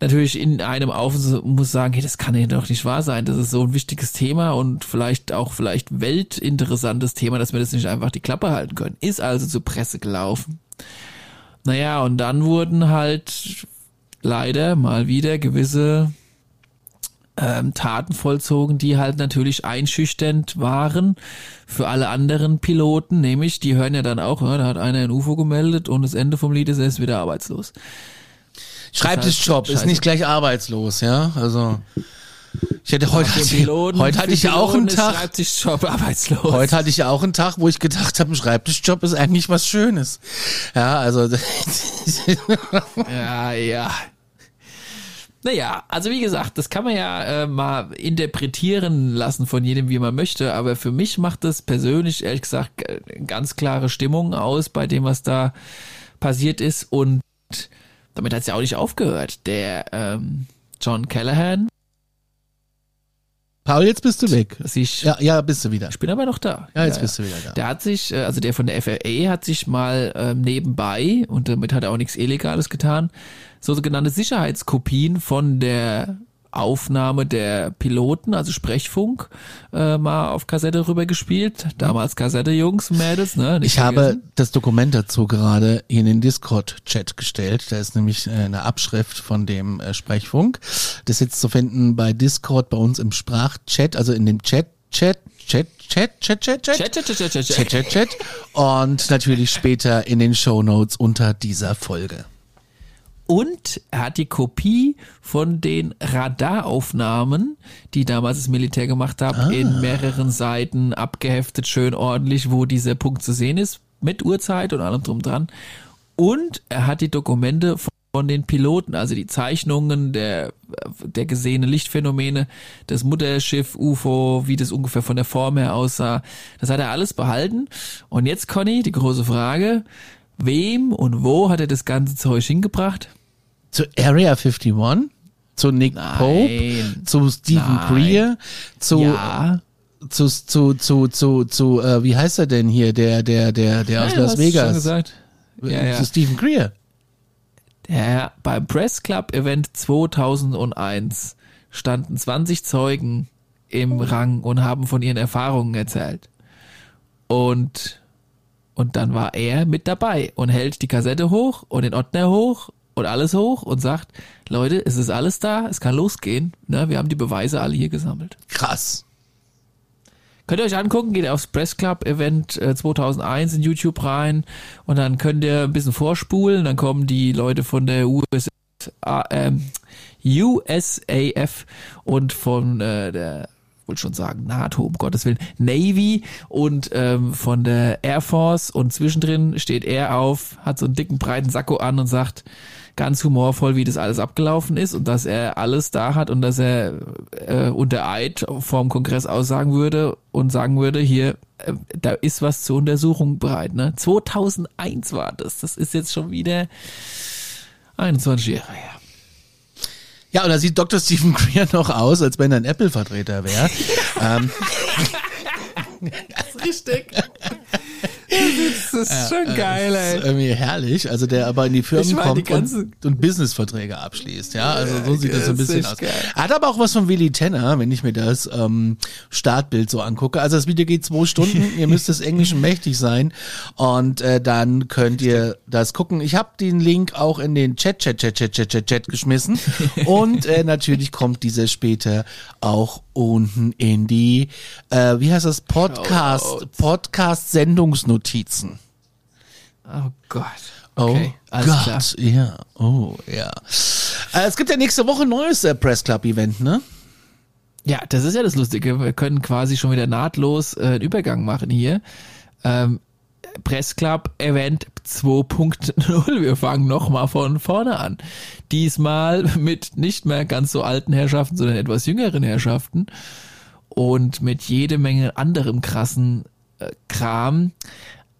S2: natürlich in einem auf und muss sagen, hey, das kann ja doch nicht wahr sein. Das ist so ein wichtiges Thema und vielleicht auch vielleicht weltinteressantes Thema, dass wir das nicht einfach die Klappe halten können. Ist also zur Presse gelaufen. Naja, und dann wurden halt leider mal wieder gewisse ähm, Taten vollzogen, die halt natürlich einschüchternd waren für alle anderen Piloten, nämlich die hören ja dann auch, ja, da hat einer ein UFO gemeldet und das Ende vom Lied ist, er ist wieder arbeitslos.
S1: Schreibtischjob ist nicht gleich arbeitslos, ja, also ich hätte heute,
S2: Piloten,
S1: heute hatte ich ja auch einen Tag.
S2: Schreibtischjob arbeitslos.
S1: Heute hatte ich ja auch einen Tag, wo ich gedacht habe, ein Schreibtischjob ist eigentlich was Schönes. Ja, also.
S2: ja, ja. Naja, also wie gesagt, das kann man ja äh, mal interpretieren lassen von jedem, wie man möchte, aber für mich macht das persönlich, ehrlich gesagt, ganz klare Stimmung aus bei dem, was da passiert ist und damit hat es ja auch nicht aufgehört. Der ähm, John Callahan.
S1: Paul, jetzt bist du weg.
S2: Sich,
S1: ja, ja, bist du wieder.
S2: Ich bin aber noch da.
S1: Ja, jetzt ja, bist du wieder da.
S2: Der hat sich, äh, also der von der FAA hat sich mal ähm, nebenbei, und damit hat er auch nichts Illegales getan, sogenannte Sicherheitskopien von der Aufnahme der Piloten, also Sprechfunk, äh, mal auf Kassette rübergespielt. Damals Kassette, Jungs, Mädels, ne?
S1: Nicht ich vergessen. habe das Dokument dazu gerade in den Discord-Chat gestellt. Da ist nämlich äh, eine Abschrift von dem äh, Sprechfunk. Das ist jetzt zu finden bei Discord bei uns im Sprachchat, also in dem Chat, Chat, Chat, Chat, Chat, Chat, Chat, Chat, Chat, Chat, Chat, Chat, Chat, Chat und natürlich später in den Show Notes unter dieser Folge
S2: und er hat die Kopie von den Radaraufnahmen, die damals das Militär gemacht hat, ah. in mehreren Seiten abgeheftet, schön ordentlich, wo dieser Punkt zu sehen ist, mit Uhrzeit und allem drum dran. Und er hat die Dokumente von den Piloten, also die Zeichnungen der, der gesehenen Lichtphänomene, das Mutterschiff, UFO, wie das ungefähr von der Form her aussah. Das hat er alles behalten. Und jetzt, Conny, die große Frage, wem und wo hat er das ganze Zeug hingebracht?
S1: Zu Area 51, zu Nick Nein. Pope, zu Stephen Nein. Greer, zu
S2: ja.
S1: zu zu zu zu zu äh, wie heißt er denn hier der der der der ja, aus Las Vegas? Schon
S2: gesagt.
S1: Ja, ja. Zu Stephen Greer.
S2: Der beim Press Club Event 2001 standen 20 Zeugen im Rang und haben von ihren Erfahrungen erzählt. Und und dann war er mit dabei und hält die Kassette hoch und den Ordner hoch und alles hoch und sagt, Leute, es ist alles da, es kann losgehen. Ne? Wir haben die Beweise alle hier gesammelt.
S1: Krass.
S2: Könnt ihr euch angucken, geht aufs Press Club Event 2001 äh, in YouTube rein und dann könnt ihr ein bisschen vorspulen, dann kommen die Leute von der US, äh, USAF und von äh, der wollte schon sagen NATO, um Gottes Willen, Navy und ähm, von der Air Force und zwischendrin steht er auf, hat so einen dicken breiten Sakko an und sagt, ganz humorvoll, wie das alles abgelaufen ist und dass er alles da hat und dass er äh, unter Eid vorm Kongress aussagen würde und sagen würde, hier, äh, da ist was zur Untersuchung bereit. Ne? 2001 war das. Das ist jetzt schon wieder 21 Jahre her.
S1: Ja, und da sieht Dr. Stephen Greer noch aus, als wenn er ein Apple-Vertreter wäre. ähm.
S2: Das ist richtig. Das ist schon geil, ey. Das ist
S1: irgendwie herrlich. Also der aber in die Firmen meine, kommt und, und Businessverträge abschließt. Ja, also so sieht das so ein bisschen aus. Geil. Hat aber auch was von Willy Tenner, wenn ich mir das ähm, Startbild so angucke. Also das Video geht zwei Stunden. ihr müsst des Englischen mächtig sein und äh, dann könnt ihr das gucken. Ich habe den Link auch in den Chat, Chat, Chat, Chat, Chat, Chat, Chat geschmissen und äh, natürlich kommt dieser später auch unten in die, äh, wie heißt das, Podcast, Podcast-Sendungsnotizen.
S2: Oh Gott.
S1: Okay, oh Gott, ja, oh ja. Äh, es gibt ja nächste Woche ein neues äh, Press Club Event, ne?
S2: Ja, das ist ja das Lustige. Wir können quasi schon wieder nahtlos äh, einen Übergang machen hier. Ähm, Press Club Event 2.0. Wir fangen nochmal von vorne an. Diesmal mit nicht mehr ganz so alten Herrschaften, sondern etwas jüngeren Herrschaften und mit jede Menge anderem krassen Kram.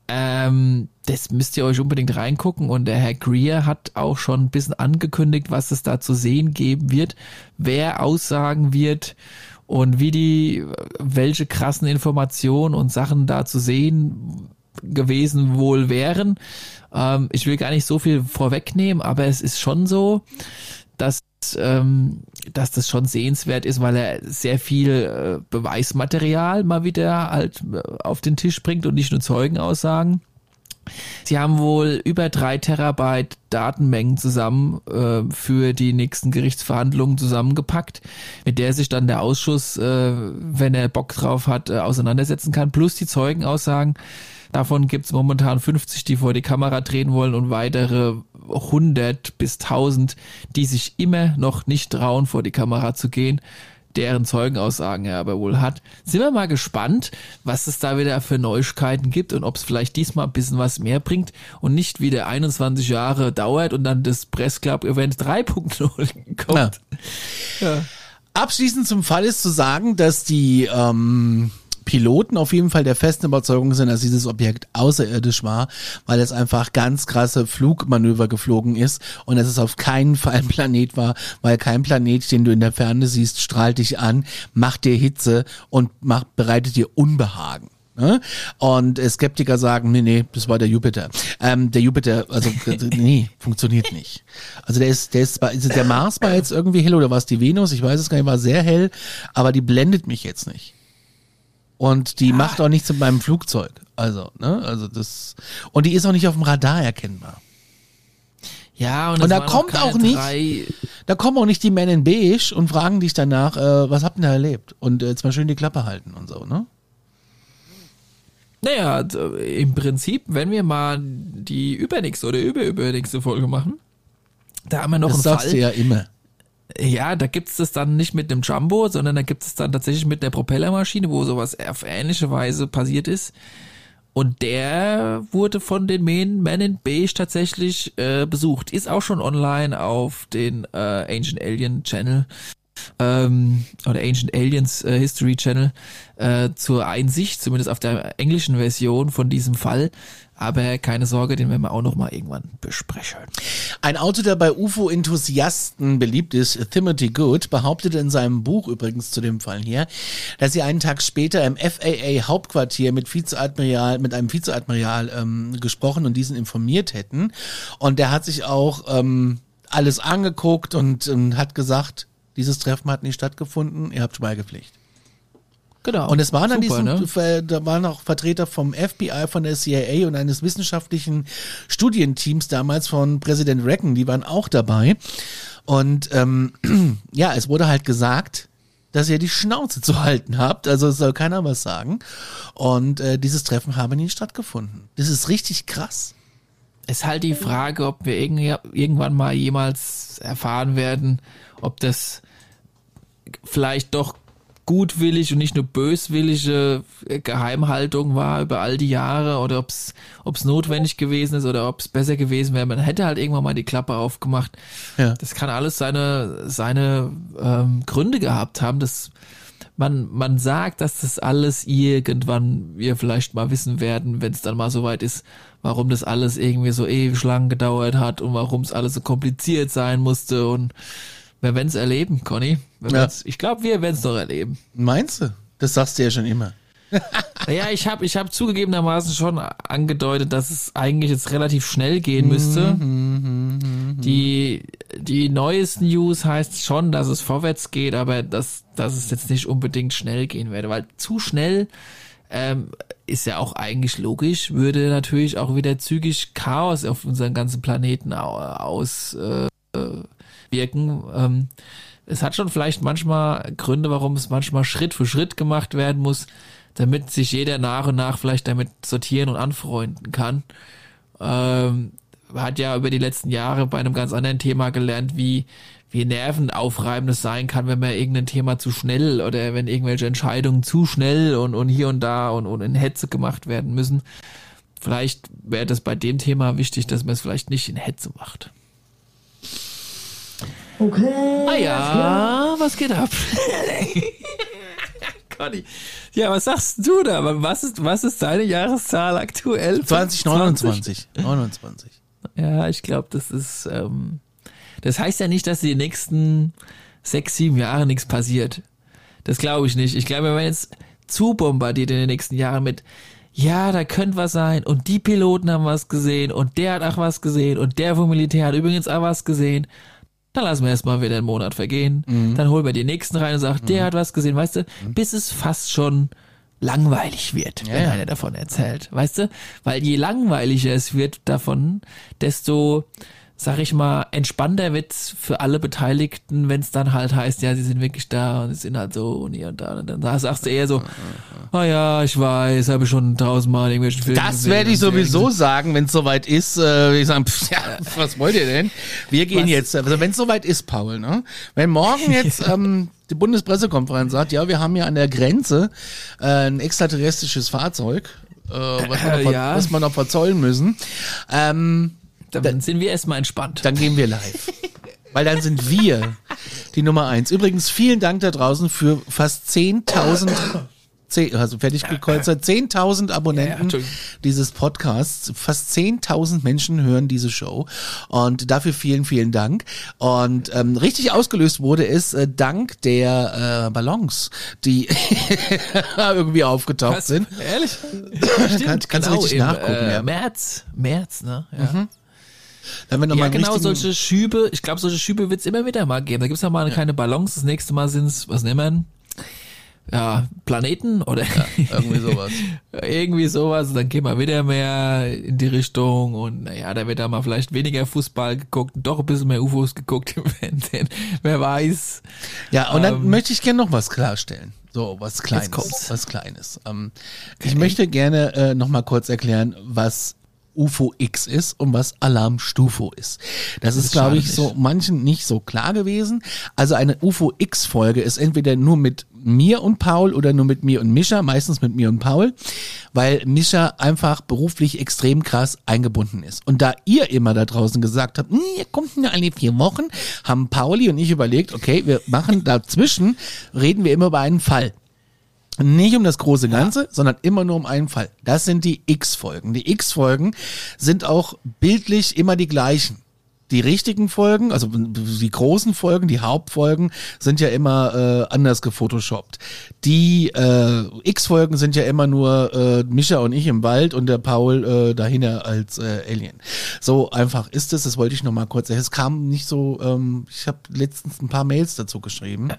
S2: Ähm, das müsst ihr euch unbedingt reingucken und der Herr Greer hat auch schon ein bisschen angekündigt, was es da zu sehen geben wird, wer aussagen wird und wie die, welche krassen Informationen und Sachen da zu sehen gewesen wohl wären. Ähm, ich will gar nicht so viel vorwegnehmen, aber es ist schon so, dass ähm, dass das schon sehenswert ist, weil er sehr viel äh, Beweismaterial mal wieder halt äh, auf den Tisch bringt und nicht nur Zeugenaussagen. Sie haben wohl über drei Terabyte Datenmengen zusammen äh, für die nächsten Gerichtsverhandlungen zusammengepackt, mit der sich dann der Ausschuss, äh, wenn er Bock drauf hat, äh, auseinandersetzen kann, plus die Zeugenaussagen. Davon gibt es momentan 50, die vor die Kamera drehen wollen und weitere 100 bis 1000, die sich immer noch nicht trauen, vor die Kamera zu gehen deren Zeugenaussagen er aber wohl hat. Sind wir mal gespannt, was es da wieder für Neuigkeiten gibt und ob es vielleicht diesmal ein bisschen was mehr bringt und nicht wieder 21 Jahre dauert und dann das Press Club Event 3.0 kommt.
S1: Ja. Ja. Abschließend zum Fall ist zu sagen, dass die ähm, Piloten auf jeden Fall der festen Überzeugung sind, dass dieses Objekt außerirdisch war, weil es einfach ganz krasse Flugmanöver geflogen ist und dass es auf keinen Fall ein Planet war, weil kein Planet, den du in der Ferne siehst, strahlt dich an, macht dir Hitze und macht, bereitet dir Unbehagen. Ne? Und Skeptiker sagen, nee, nee, das war der Jupiter. Ähm, der Jupiter, also nee, funktioniert nicht. Also der ist, der ist, ist der Mars war jetzt irgendwie hell oder war es die Venus? Ich weiß es gar nicht, war sehr hell, aber die blendet mich jetzt nicht. Und die ah. macht auch nichts mit meinem Flugzeug. Also, ne, also das, und die ist auch nicht auf dem Radar erkennbar.
S2: Ja, und,
S1: und da kommt auch nicht, da kommen auch nicht die Men in Beige und fragen dich danach, äh, was habt ihr da erlebt? Und äh, jetzt mal schön die Klappe halten und so, ne?
S2: Naja, im Prinzip, wenn wir mal die übernächste oder überübernächste Folge machen, da haben wir noch
S1: das
S2: einen
S1: sagst
S2: Fall.
S1: Du ja immer.
S2: Ja, da gibt's das dann nicht mit dem Jumbo, sondern da gibt es dann tatsächlich mit der Propellermaschine, wo sowas auf ähnliche Weise passiert ist. Und der wurde von den Men, Men in Beige tatsächlich äh, besucht. Ist auch schon online auf den äh, Ancient Alien Channel ähm, oder Ancient Aliens äh, History Channel äh, zur Einsicht, zumindest auf der englischen Version von diesem Fall. Aber keine Sorge, den werden wir auch noch mal irgendwann besprechen.
S1: Ein Autor, der bei UFO-Enthusiasten beliebt ist, Timothy Good, behauptete in seinem Buch übrigens zu dem Fall hier, dass sie einen Tag später im FAA-Hauptquartier mit Vizeadmiral, mit einem Vizeadmiral ähm, gesprochen und diesen informiert hätten. Und der hat sich auch ähm, alles angeguckt und ähm, hat gesagt, dieses Treffen hat nicht stattgefunden, ihr habt Schweigepflicht. Genau. Und es waren an diesem, ne? da waren auch Vertreter vom FBI, von der CIA und eines wissenschaftlichen Studienteams damals von Präsident Reagan, die waren auch dabei. Und ähm, ja, es wurde halt gesagt, dass ihr die Schnauze zu halten habt. Also es soll keiner was sagen. Und äh, dieses Treffen habe nie stattgefunden. Das ist richtig krass.
S2: Es ist halt die Frage, ob wir irgendwann mal jemals erfahren werden, ob das vielleicht doch gutwillig und nicht nur böswillige Geheimhaltung war über all die Jahre oder ob es notwendig gewesen ist oder ob es besser gewesen wäre. Man hätte halt irgendwann mal die Klappe aufgemacht. Ja. Das kann alles seine, seine ähm, Gründe gehabt haben. dass man, man sagt, dass das alles irgendwann wir vielleicht mal wissen werden, wenn es dann mal soweit ist, warum das alles irgendwie so ewig lang gedauert hat und warum es alles so kompliziert sein musste und wir werden es erleben, Conny. Ja. Ich glaube, wir werden es doch erleben.
S1: Meinst du? Das sagst du ja schon immer.
S2: ja, ich habe ich hab zugegebenermaßen schon angedeutet, dass es eigentlich jetzt relativ schnell gehen müsste. die, die neuesten News heißt schon, dass es vorwärts geht, aber dass, dass es jetzt nicht unbedingt schnell gehen werde, weil zu schnell ähm, ist ja auch eigentlich logisch, würde natürlich auch wieder zügig Chaos auf unseren ganzen Planeten aus äh, wirken. Ähm, es hat schon vielleicht manchmal Gründe, warum es manchmal Schritt für Schritt gemacht werden muss, damit sich jeder nach und nach vielleicht damit sortieren und anfreunden kann. Ähm, hat ja über die letzten Jahre bei einem ganz anderen Thema gelernt, wie, wie nervenaufreibend es sein kann, wenn man irgendein Thema zu schnell oder wenn irgendwelche Entscheidungen zu schnell und, und hier und da und, und in Hetze gemacht werden müssen. Vielleicht wäre das bei dem Thema wichtig, dass man es vielleicht nicht in Hetze macht.
S3: Okay.
S2: Ah ja, was geht ab? Conny. Ja, was sagst du da? Was ist, was ist deine Jahreszahl aktuell?
S1: 2029. 29.
S2: Ja, ich glaube, das ist, ähm, das heißt ja nicht, dass die nächsten sechs, sieben Jahre nichts passiert. Das glaube ich nicht. Ich glaube, wir werden jetzt zu bombardiert in den nächsten Jahren mit, ja, da könnte was sein und die Piloten haben was gesehen und der hat auch was gesehen und der vom Militär hat übrigens auch was gesehen Dann lassen wir erstmal wieder einen Monat vergehen.
S1: Mhm.
S2: Dann holen wir die nächsten rein und sagen, der hat was gesehen, weißt du, bis es fast schon langweilig wird, wenn
S1: ja.
S2: einer davon erzählt. Weißt du? Weil je langweiliger es wird davon, desto sag ich mal, entspannter wird's für alle Beteiligten, wenn es dann halt heißt, ja, sie sind wirklich da und sie sind halt so und hier und da. Und dann sagst du eher so, oh ja, ich weiß, habe ich schon tausendmal irgendwelchen Filmen
S1: Das werde ich sowieso sagen, wenn es soweit ist. Äh, ich sagen, pff, ja, was wollt ihr denn? Wir gehen
S2: Was?
S1: jetzt, also wenn es soweit ist, Paul, ne? Wenn morgen jetzt ähm, die Bundespressekonferenz sagt, ja, wir haben ja an der Grenze äh, ein extraterrestrisches Fahrzeug, äh, was, wir noch,
S2: Ja.
S1: was wir noch verzollen müssen, ähm,
S2: Dann sind wir erstmal entspannt.
S1: dann gehen wir live. Weil dann sind wir die Nummer eins. Übrigens, vielen Dank da draußen für fast 10.000, zehn- also fertig gekreuzt, 10.000
S2: Ja,
S1: Abonnenten
S2: Entschuldigung.
S1: dieses Podcasts. Fast 10.000 Menschen hören diese Show. Und dafür vielen, vielen Dank. Und ähm, richtig ausgelöst wurde es äh, dank der äh, Ballons, die irgendwie aufgetaucht
S2: Was?
S1: sind.
S2: Ehrlich?
S1: Kannst- kannst du richtig
S2: im,
S1: nachgucken,
S2: Äh,
S1: ja.
S2: März, März, ne? Ja,
S1: Da mal
S2: ja genau, solche Schübe, ich glaube, solche Schübe wird's immer wieder mal geben. Da gibt's ja mal keine Ballons, das nächste Mal sind's, was nehmen wir? Ja, Planeten oder
S1: irgendwie sowas.
S2: irgendwie sowas. Und dann gehen wir wieder mehr in die Richtung und naja, da wird da mal vielleicht weniger Fußball geguckt doch ein bisschen mehr UFOs geguckt im Fernsehen. Wer weiß.
S1: Ja, und dann
S2: Ähm,
S1: möchte ich gerne noch was klarstellen. So, was Kleines. Was Kleines. Ähm, Ich möchte gerne äh, noch mal kurz erklären, was UFO X ist und was Alarmstufo ist. Das, ist,
S2: ist
S1: glaube ich, so manchen nicht so klar gewesen. Also eine UFO X Folge ist entweder nur mit mir und Paul oder nur mit mir und Mischa, meistens mit mir und Paul, weil Mischa einfach beruflich extrem krass eingebunden ist. Und da ihr immer da draußen gesagt habt, "Hm, ihr kommt nur alle vier Wochen, haben Pauli und ich überlegt, okay, wir machen dazwischen, reden wir immer über einen Fall. Nicht um das große Ganze, sondern immer nur um einen Fall. Das sind die X-Folgen. Die X-Folgen sind auch bildlich immer die gleichen. Die richtigen Folgen, also die großen Folgen, die Hauptfolgen sind ja immer äh, anders gefotoshoppt. Die äh, X-Folgen sind ja immer nur äh, Mischa und ich im Wald und der Paul äh, dahinter als äh, Alien. So einfach ist es. Das wollte ich noch mal kurz. Es kam nicht so. Ähm, ich habe letztens ein paar Mails dazu geschrieben.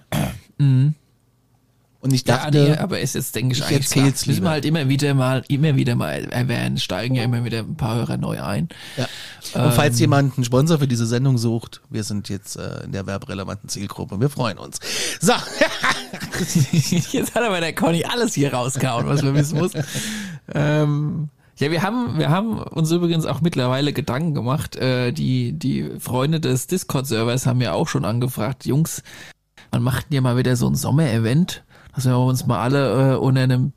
S1: Und ich
S2: Ja,
S1: dachte,
S2: nee, aber es ist, denke ich,
S1: ich
S2: eigentlich klar. Müssen
S1: lieber.
S2: wir halt immer wieder mal, immer wieder mal erwähnen, steigen ja immer wieder ein paar Hörer neu ein.
S1: Ja. Und falls jemand einen Sponsor für diese Sendung sucht, wir sind jetzt äh, in der werberelevanten Zielgruppe. Wir freuen uns. So,
S2: Jetzt hat aber der Conny alles hier rausgehauen, was man wissen muss. ähm, ja, wir haben, wir haben uns übrigens auch mittlerweile Gedanken gemacht. Äh, die, die Freunde des Discord-Servers haben ja auch schon angefragt, Jungs, man macht ja mal wieder so ein Sommerevent, dass wir uns mal alle äh, unter einem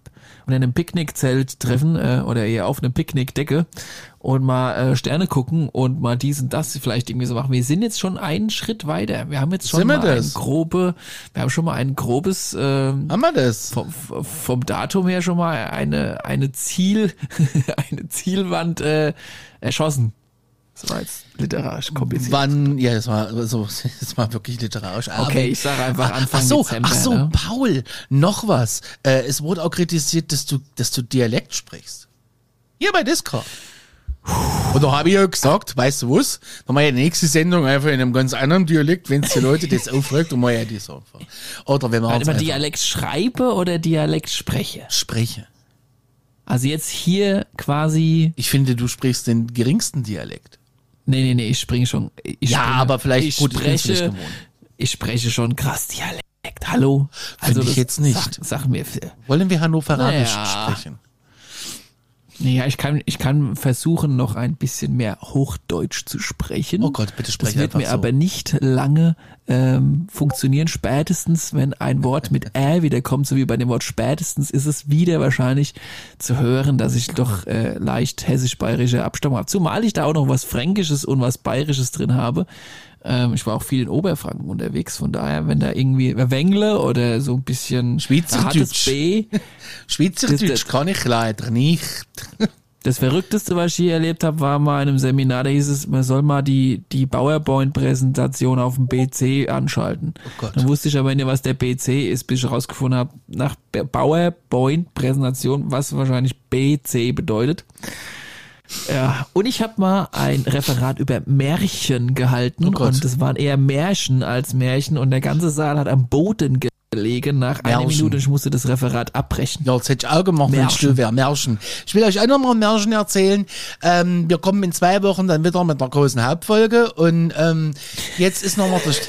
S2: unter einem Picknickzelt treffen äh, oder eher auf einem Picknickdecke und mal äh, Sterne gucken und mal dies und das vielleicht irgendwie so machen. Wir sind jetzt schon einen Schritt weiter. Wir haben jetzt schon
S1: Sind
S2: mal ein grobe, wir haben schon mal ein grobes ähm,
S1: haben wir das?
S2: vom, vom Datum her schon mal eine eine Ziel eine Zielwand äh, erschossen. Das war jetzt literarisch kompliziert.
S1: Wann? Ja, das war so, das war wirklich literarisch. Aber-
S2: Okay, ich sage einfach Anfang
S1: ach so,
S2: Dezember.
S1: ach so,
S2: ne?
S1: Paul, noch was. Äh, es wurde auch kritisiert, dass du, dass du Dialekt sprichst. Hier bei Discord. Und da habe ich ja gesagt, weißt du was? Dann machen wir die nächste Sendung einfach in einem ganz anderen Dialekt, wenn es die Leute das aufregt, dann machen wir das einfach. Oder wenn wir
S2: Warte
S1: uns
S2: mal, Dialekt schreibe oder Dialekt spreche?
S1: spreche.
S2: Also jetzt hier quasi.
S1: Ich finde, du sprichst den geringsten Dialekt.
S2: Nee, nee, nee, ich springe schon. Ich
S1: Ja,
S2: springe,
S1: aber vielleicht-
S2: ich
S1: gut,
S2: spreche, ich spreche schon krass Dialekt. Hallo? Also
S1: Finde ich jetzt nicht.
S2: Sag, sag mir.
S1: Wollen wir Hannoveranisch
S2: Naja.
S1: sprechen?
S2: Naja, ich kann, ich kann versuchen, noch ein bisschen mehr Hochdeutsch zu sprechen.
S1: Oh Gott, bitte sprech
S2: Das wird mir
S1: so.
S2: aber nicht lange ähm, funktionieren. Spätestens, wenn ein Wort mit Ä wieder kommt, so wie bei dem Wort spätestens, ist es wieder wahrscheinlich zu hören, dass ich doch äh, leicht hessisch-bayerische Abstammung habe. Zumal ich da auch noch was Fränkisches und was Bayerisches drin habe. Ähm, ich war auch viel in Oberfranken unterwegs, von daher, wenn da irgendwie Wengle oder so ein bisschen
S1: Schweizerdeutsch.
S2: B,
S1: Schweizerdeutsch
S2: Das-
S1: kann ich leider nicht.
S2: Das Verrückteste, was ich je erlebt habe, war mal in einem Seminar, da hieß es, man soll mal die, die PowerPoint-Präsentation auf dem BC anschalten.
S1: Oh.
S2: Dann wusste ich aber nicht, was der BC ist, bis ich herausgefunden habe, nach PowerPoint-Präsentation, was wahrscheinlich BC bedeutet. Ja, und ich habe mal ein Referat über Märchen gehalten
S1: Oh
S2: und es waren eher Märchen als Märchen und der ganze Saal hat am Boden gelegen nach einer
S1: Märchen.
S2: Minute und ich musste das Referat abbrechen.
S1: Ja, das hätte ich auch gemacht, wenn ich
S2: Märchen.
S1: still wäre. Märchen. Ich will euch auch noch mal ein Märchen erzählen. Ähm, wir kommen in zwei Wochen dann wieder mit einer großen Hauptfolge und ähm, jetzt ist noch mal das...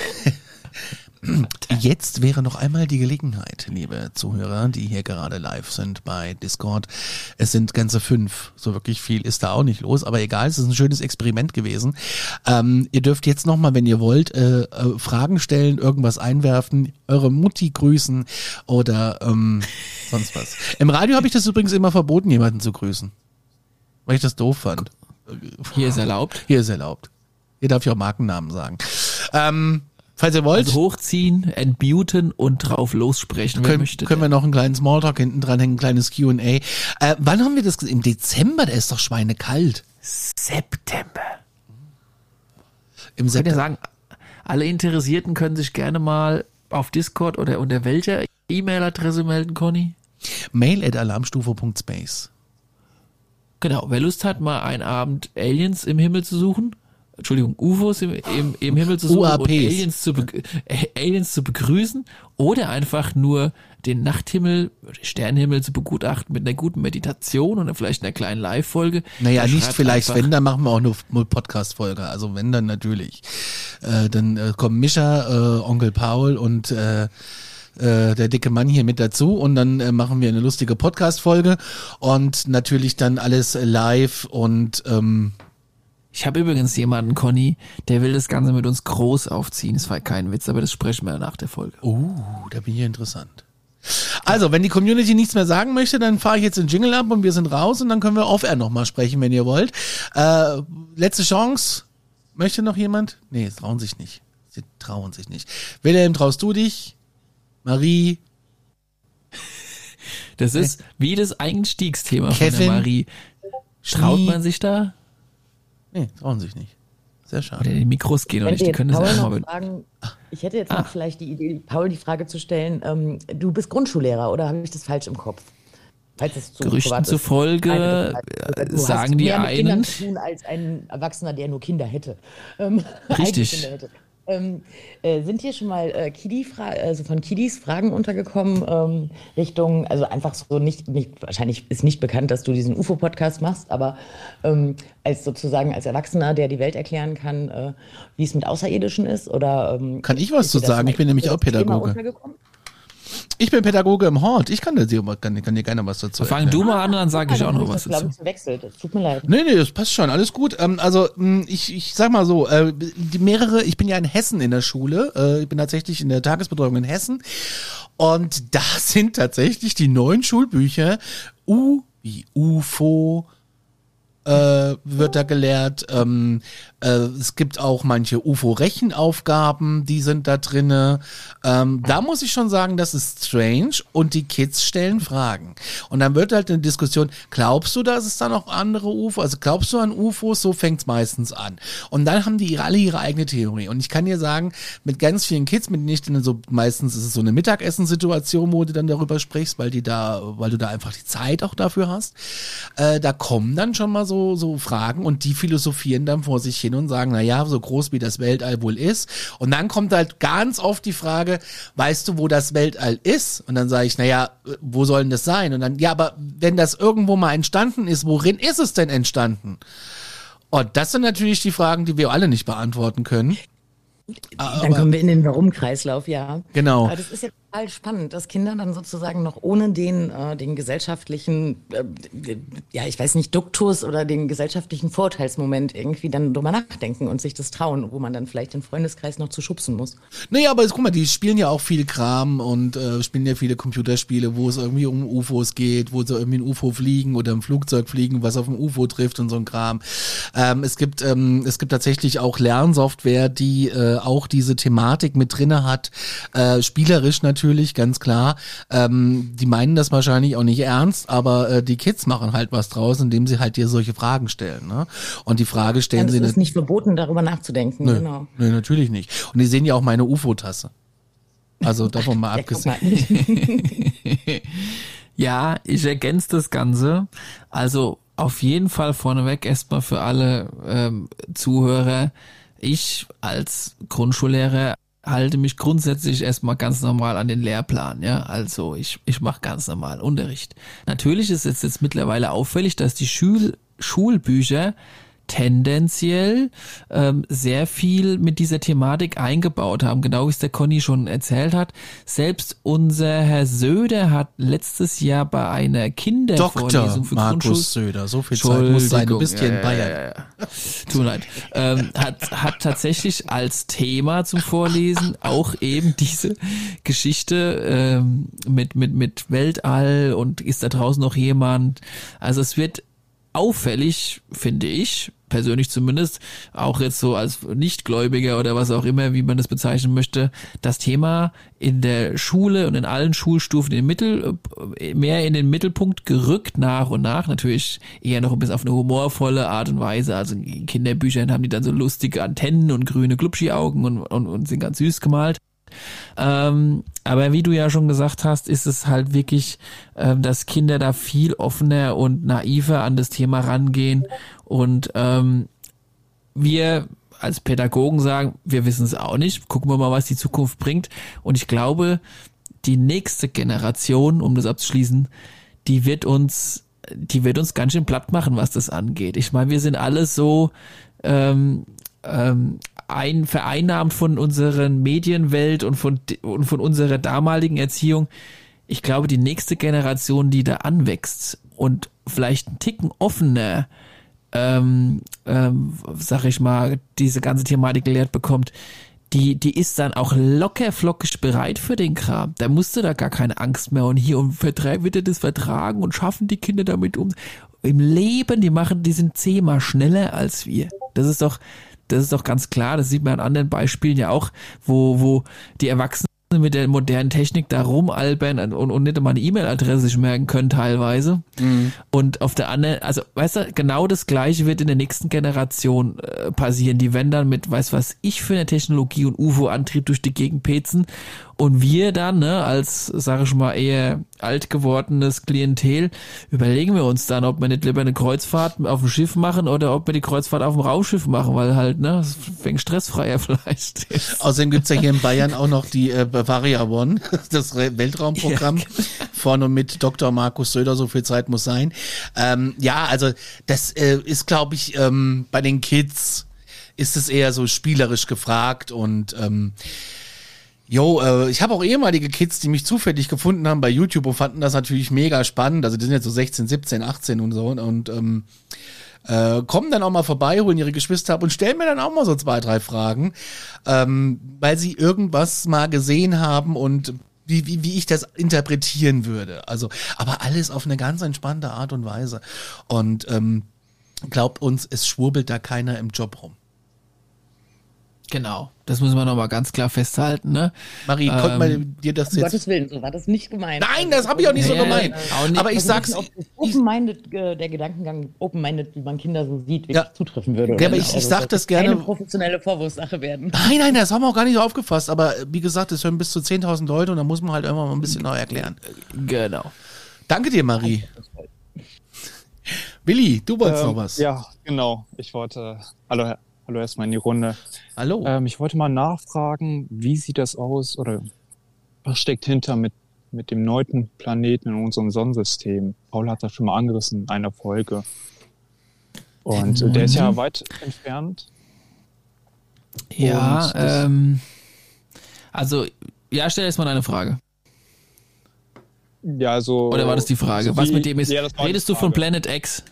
S1: Jetzt wäre noch einmal die Gelegenheit, liebe Zuhörer, die hier gerade live sind bei Discord. Es sind ganze fünf. So wirklich viel ist da auch nicht los, aber egal, es ist ein schönes Experiment gewesen. Ähm, ihr dürft jetzt nochmal, wenn ihr wollt, äh, äh, Fragen stellen, irgendwas einwerfen, eure Mutti grüßen oder ähm, sonst was. Im Radio habe ich das übrigens immer verboten, jemanden zu grüßen. Weil ich das doof fand.
S2: Hier ist erlaubt.
S1: Hier ist erlaubt. Hier darf ich auch Markennamen sagen. Ähm, falls ihr wollt,
S2: Also hochziehen, entmuten und drauf lossprechen,
S1: können,
S2: möchte.
S1: können wir noch einen kleinen Smalltalk hinten dran hängen, ein kleines Q&A. Äh, wann haben wir das gesehen? Im Dezember, der ist doch schweinekalt.
S2: September.
S1: Im
S2: Ich würde
S1: September.
S2: sagen, alle Interessierten können sich gerne mal auf Discord oder unter welcher E-Mail-Adresse melden, Conny?
S1: Mail at alarmstufe.space.
S2: Genau, wer Lust hat, mal einen Abend Aliens im Himmel zu suchen, Entschuldigung, UFOs im, im, im Himmel zu suchen und. Aliens zu, äh, Aliens zu begrüßen oder einfach nur den Nachthimmel, den Sternenhimmel zu begutachten mit einer guten Meditation und vielleicht einer kleinen Live-Folge.
S1: Naja,
S2: dann
S1: nicht vielleicht, wenn, dann machen wir auch nur, Podcast-Folge. Also wenn, dann natürlich. Äh, dann äh, kommen Mischa, äh, Onkel Paul und äh, äh, der dicke Mann hier mit dazu und dann äh, machen wir eine lustige Podcast-Folge und natürlich dann alles live und ähm,
S2: Ich habe übrigens jemanden, Conny, der will das Ganze mit uns groß aufziehen. Es war kein Witz, aber das sprechen wir nach der Folge.
S1: Uh, da bin ich interessant. Also, wenn die Community nichts mehr sagen möchte, dann fahre ich jetzt den Jingle ab und wir sind raus und dann können wir off-air nochmal sprechen, wenn ihr wollt. Äh, letzte Chance. Möchte noch jemand? Nee, es trauen sich nicht. Sie trauen sich nicht. Wilhelm, traust du dich? Marie?
S2: Das ist wie das Einstiegsthema von
S1: Kevin?
S2: der Marie. Traut man sich da?
S1: Nee, trauen sich nicht. Sehr schade.
S2: Oder die Mikros gehen noch nicht, die können das einfach
S3: noch
S2: mal.
S3: fragen, ich hätte jetzt
S2: Ah.
S3: noch vielleicht die Idee, Paul die Frage zu stellen, ähm, du bist Grundschullehrer oder habe ich das falsch im Kopf? Falls es zu
S2: Gerüchten zufolge, äh,
S3: du hast
S2: sagen die
S3: mehr mit Kindern
S2: einen-
S3: zu tun als ein Erwachsener, der nur Kinder hätte. Ähm,
S2: Richtig.
S3: Kinder hätte. Ähm, äh, sind hier schon mal äh, Kiddy also von Kiddies Fragen untergekommen ähm, Richtung, also einfach so nicht, nicht, wahrscheinlich ist nicht bekannt, dass du diesen UFO-Podcast machst, aber ähm, als sozusagen als Erwachsener, der die Welt erklären kann, äh, wie es mit Außerirdischen ist oder ähm,
S1: Kann ich was zu sagen? Ich bin nämlich auch Pädagoge. Ich bin Pädagoge im Hort. Ich kann, dir, kann, kann dir gerne was dazu
S2: Fang
S1: erklären.
S2: du mal an, dann sage ich auch noch was
S3: glaube
S2: dazu.
S3: ich, verwechselt. Es tut mir leid.
S1: Nee, nee, das passt schon, alles gut. Ähm, also mh, ich, ich sag mal so, äh, die mehrere, ich bin ja in Hessen in der Schule, äh, ich bin tatsächlich in der Tagesbetreuung in Hessen und da sind tatsächlich die neuen Schulbücher U wie UFO, äh, wird da gelehrt. Ähm, äh, es gibt auch manche UFO-Rechenaufgaben, die sind da drinne. Ähm, da muss ich schon sagen, das ist strange und die Kids stellen Fragen. Und dann wird halt eine Diskussion, glaubst du, dass es da noch andere UFO, also glaubst du an UFOs, so fängt's meistens an. Und dann haben die alle ihre eigene Theorie. Und ich kann dir sagen, mit ganz vielen Kids, mit denen ich dann so, meistens ist es so eine Mittagessensituation, wo du dann darüber sprichst, weil die da, weil du da einfach die Zeit auch dafür hast. Äh, da kommen dann schon mal so, so Fragen und die philosophieren dann vor sich hin und sagen, na ja, so groß wie das Weltall wohl ist. Und dann kommt halt ganz oft die Frage, weißt du, wo das Weltall ist? Und dann sage ich, na ja, wo soll denn das sein? Und dann, ja, aber wenn das irgendwo mal entstanden ist, worin ist es denn entstanden? Und das sind natürlich die Fragen, die wir alle nicht beantworten können.
S3: Dann kommen wir in den Warum-Kreislauf, ja.
S1: Genau.
S3: Aber das ist ja spannend, dass Kinder dann sozusagen noch ohne den, äh, den gesellschaftlichen, äh, ja, ich weiß nicht, Duktus oder den gesellschaftlichen Vorurteilsmoment irgendwie dann drüber nachdenken und sich das trauen, wo man dann vielleicht den Freundeskreis noch zu schubsen muss.
S1: Naja, aber guck mal, die spielen ja auch viel Kram und äh, spielen ja viele Computerspiele, wo es irgendwie um UFOs geht, wo sie irgendwie ein UFO fliegen oder im Flugzeug fliegen, was auf ein UFO trifft und so ein Kram. Ähm, es gibt ähm, es gibt tatsächlich auch Lernsoftware, die äh, auch diese Thematik mit drinne hat, äh, spielerisch natürlich, ganz klar. Ähm, die meinen das wahrscheinlich auch nicht ernst, aber äh, die Kids machen halt was draus, indem sie halt dir solche Fragen stellen. Ne? Und die Frage stellen
S3: Dann
S1: sie
S3: ist es
S1: nat-
S3: nicht verboten, darüber nachzudenken.
S1: Nö,
S3: Genau.
S1: nö, natürlich nicht. Und die sehen ja auch meine UFO-Tasse. Also davon mal
S3: Ja,
S1: abgesehen.
S3: mal.
S2: Ja, ich ergänze das Ganze. Also auf jeden Fall vorneweg erstmal für alle ähm, Zuhörer. Ich als Grundschullehrer halte mich grundsätzlich erstmal ganz normal an den Lehrplan, ja. Also ich, ich mache ganz normal Unterricht. Natürlich ist es jetzt mittlerweile auffällig, dass die Schul Schulbücher tendenziell ähm, sehr viel mit dieser Thematik eingebaut haben, genau wie es der Conny schon erzählt hat. Selbst unser Herr Söder hat letztes Jahr bei einer Kindervorlesung für
S1: Markus Söder, so viel Zeit muss sein, du bist hier in Bayern.
S2: Ja, ja, ja. Tut mir leid. Ähm, hat, hat tatsächlich als Thema zum Vorlesen auch eben diese Geschichte ähm, mit, mit, mit Weltall und ist da draußen noch jemand. Also es wird auffällig, finde ich, persönlich zumindest, auch jetzt so als Nichtgläubiger oder was auch immer, wie man das bezeichnen möchte, das Thema in der Schule und in allen Schulstufen in den Mittel, mehr in den Mittelpunkt gerückt nach und nach, natürlich eher noch ein bisschen auf eine humorvolle Art und Weise, also in Kinderbüchern haben die dann so lustige Antennen und grüne Glubschi-Augen und, und, und sind ganz süß gemalt. Ähm, aber wie du ja schon gesagt hast, ist es halt wirklich, ähm, dass Kinder da viel offener und naiver an das Thema rangehen. Und ähm, wir als Pädagogen sagen, wir wissen es auch nicht, gucken wir mal, was die Zukunft bringt. Und ich glaube, die nächste Generation, um das abzuschließen, die wird uns, die wird uns ganz schön platt machen, was das angeht. Ich meine, wir sind alle so ähm, ähm, ein vereinnahmt von unseren Medienwelt und von und von unserer damaligen Erziehung. Ich glaube, die nächste Generation, die da anwächst und vielleicht einen Ticken offener, ähm, ähm, sag ich mal, diese ganze Thematik gelehrt bekommt, die, die ist dann auch locker flockig bereit für den Kram. Da musste da gar keine Angst mehr und hier und wird er das vertragen und schaffen die Kinder damit um. Im Leben, die machen, die sind zehnmal schneller als wir. Das ist doch, das ist doch ganz klar. Das sieht man an anderen Beispielen ja auch, wo, wo die Erwachsenen mit der modernen Technik da rumalbern und, und nicht mal eine E-Mail-Adresse sich merken können teilweise. Und auf der anderen, also weißt du, genau das gleiche wird in der nächsten Generation äh, passieren. Die werden dann mit, weiß was ich für eine Technologie und UFO-Antrieb durch die Gegend petzen und wir dann, ne, als, sage ich mal, eher alt gewordenes Klientel, überlegen wir uns dann, ob wir nicht lieber eine Kreuzfahrt auf dem Schiff machen oder ob wir die Kreuzfahrt auf dem Raumschiff machen, weil halt, ne, es fängt stressfreier vielleicht ist.
S1: Außerdem gibt's ja hier in Bayern auch noch die äh, Bavaria One, das Weltraumprogramm vorne mit Dr. Markus Söder, so viel Zeit muss sein. Ähm, ja, also das äh, ist, glaube ich, ähm, bei den Kids ist es eher so spielerisch gefragt und ähm, Jo, äh, ich habe auch ehemalige Kids, die mich zufällig gefunden haben bei YouTube und fanden das natürlich mega spannend. Also die sind jetzt so 16, 17, 18 und so und ähm, äh, kommen dann auch mal vorbei, holen ihre Geschwister ab und stellen mir dann auch mal so zwei, drei Fragen, ähm, weil sie irgendwas mal gesehen haben und wie, wie, wie ich das interpretieren würde. Also, aber alles auf eine ganz entspannte Art und Weise. Und ähm, glaubt uns, es schwurbelt da keiner im Job rum.
S2: Genau. Das müssen wir nochmal ganz klar festhalten, ne?
S1: Marie,
S2: Ähm,
S1: konnte man dir das
S3: Um
S1: jetzt...
S3: Gottes Willen, so war das nicht gemeint.
S1: Nein, das habe ich auch nicht so
S2: Ja,
S1: gemeint.
S2: auch nicht.
S1: Aber ich
S3: Also
S1: sag's...
S3: Open-minded, äh, der Gedankengang Open-minded, wie man Kinder so sieht, wirklich
S1: Ja.
S3: zutreffen würde.
S1: Ja,
S3: oder
S1: aber ich- ich
S3: Also,
S1: sag das gerne-
S3: Keine professionelle Vorwurfssache werden.
S1: nein, nein, das haben wir auch gar nicht so aufgefasst. Aber äh, wie gesagt, es hören bis zu 10.000 Leute und da muss man halt immer mal ein bisschen neu erklären.
S2: Genau.
S1: Danke dir, Marie. Willi, du wolltest
S4: Ähm,
S1: noch was.
S4: Ja, genau. Ich wollte, hallo, hallo erstmal in die Runde.
S1: Hallo.
S4: Ähm, ich wollte mal nachfragen, wie sieht das aus oder was steckt hinter mit, mit dem neunten Planeten in unserem Sonnensystem? Paul hat das schon mal angerissen in einer Folge. Und äh, der ist ja weit entfernt.
S2: Ja, ähm, also, ja, stell erst mal eine Frage.
S4: Ja, also.
S2: Oder war das die Frage?
S4: so
S2: Was
S4: wie-
S2: mit dem ist?
S4: Ja,
S2: Redest du von. Planet X?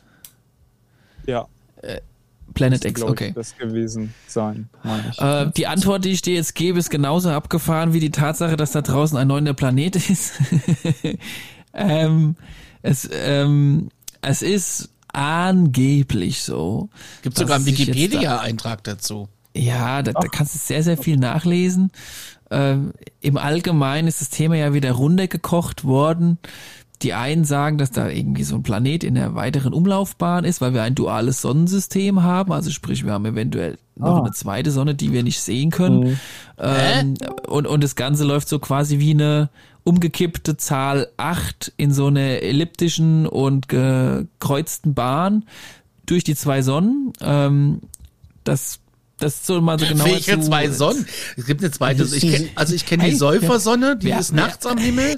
S4: Ja,
S2: Planet X, okay.
S4: Das gewesen sein, meine ich.
S2: Äh, die Antwort, die ich dir jetzt gebe, ist genauso abgefahren wie die Tatsache, dass da draußen ein neuner Planet ist. ähm, es, ähm, es ist angeblich so.
S1: Gibt sogar einen
S2: jetzt da-
S1: Wikipedia-Eintrag dazu.
S2: Ja, da, da kannst du sehr, sehr viel nachlesen. Ähm, Im Allgemeinen ist das Thema ja wieder runtergekocht worden. Die einen sagen, dass da irgendwie so ein Planet in der weiteren Umlaufbahn ist, weil wir ein duales Sonnensystem haben. Also sprich, wir haben eventuell noch
S4: Ah.
S2: eine zweite Sonne, die wir nicht sehen können. Ähm, und, und das Ganze läuft so quasi wie eine umgekippte Zahl 8 in so einer elliptischen und gekreuzten Bahn durch die zwei Sonnen. Ähm, das das ist so mal so genau.
S1: Welche zwei Sonnen? Es gibt eine zweite. Ich kenn, also ich kenne die Säufersonne, die
S2: Ja,
S1: ist
S2: ja.
S1: nachts am Himmel.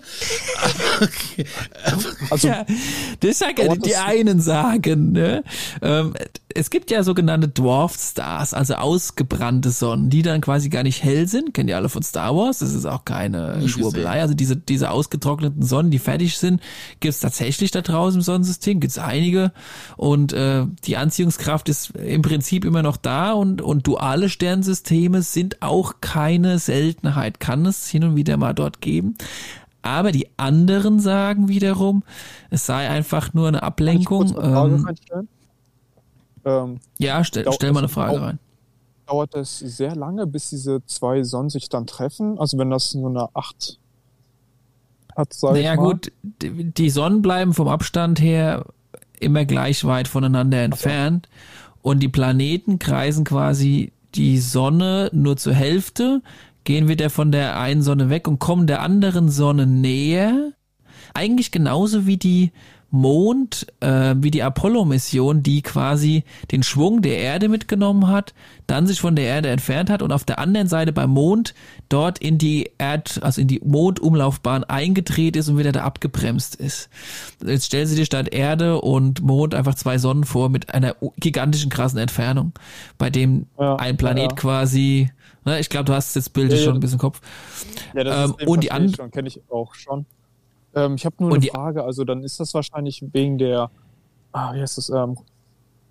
S1: okay.
S4: Also,
S2: ja, das sag ja,
S4: Dauert
S2: die einen sagen, ne? Ähm, es gibt ja sogenannte Dwarf Stars, also ausgebrannte Sonnen, die dann quasi gar nicht hell sind. Kennt ihr alle von Star Wars? Das ist auch keine
S1: Nie
S2: Schwurbelei. Also diese, diese ausgetrockneten Sonnen, die fertig sind, gibt's tatsächlich da draußen im Sonnensystem, gibt's einige. Und äh, die Anziehungskraft ist im Prinzip immer noch da und, und duale Sternsysteme sind auch keine Seltenheit. Kann es hin und wieder mal dort geben. Aber die anderen sagen wiederum, es sei einfach nur eine Ablenkung.
S4: eine
S2: Ähm?
S4: Ähm,
S2: ja, stell, stell mal eine Frage rein.
S4: dauert es sehr lange, bis diese zwei Sonnen sich dann treffen? Also wenn das nur eine 8 hat, sag
S2: Naja
S4: ich mal.
S2: gut, die die Sonnen bleiben vom Abstand her immer gleich weit voneinander entfernt und die Planeten kreisen quasi die Sonne nur zur Hälfte, gehen wieder von der einen Sonne weg und kommen der anderen Sonne näher. Eigentlich genauso wie die Mond, äh, wie die Apollo-Mission, die quasi den Schwung der Erde mitgenommen hat, dann sich von der Erde entfernt hat und auf der anderen Seite beim Mond dort in die Erd, also in die Mondumlaufbahn eingedreht ist und wieder da abgebremst ist. Jetzt stellen Sie dir statt Erde und Mond einfach zwei Sonnen vor mit einer gigantischen krassen Entfernung, bei dem
S4: Ja,
S2: ein Planet
S4: ja.
S2: quasi, ne, ich glaube, du hast das Bild
S4: Ja,
S2: schon ein bisschen im Kopf.
S4: Ja, das
S2: Ähm,
S4: System
S2: und die
S4: verstehe ich
S2: and-
S4: schon, kenne ich auch schon. Ähm, ich habe nur
S2: Und
S4: eine Frage, also dann ist das wahrscheinlich wegen der, ah, wie heißt das, ähm,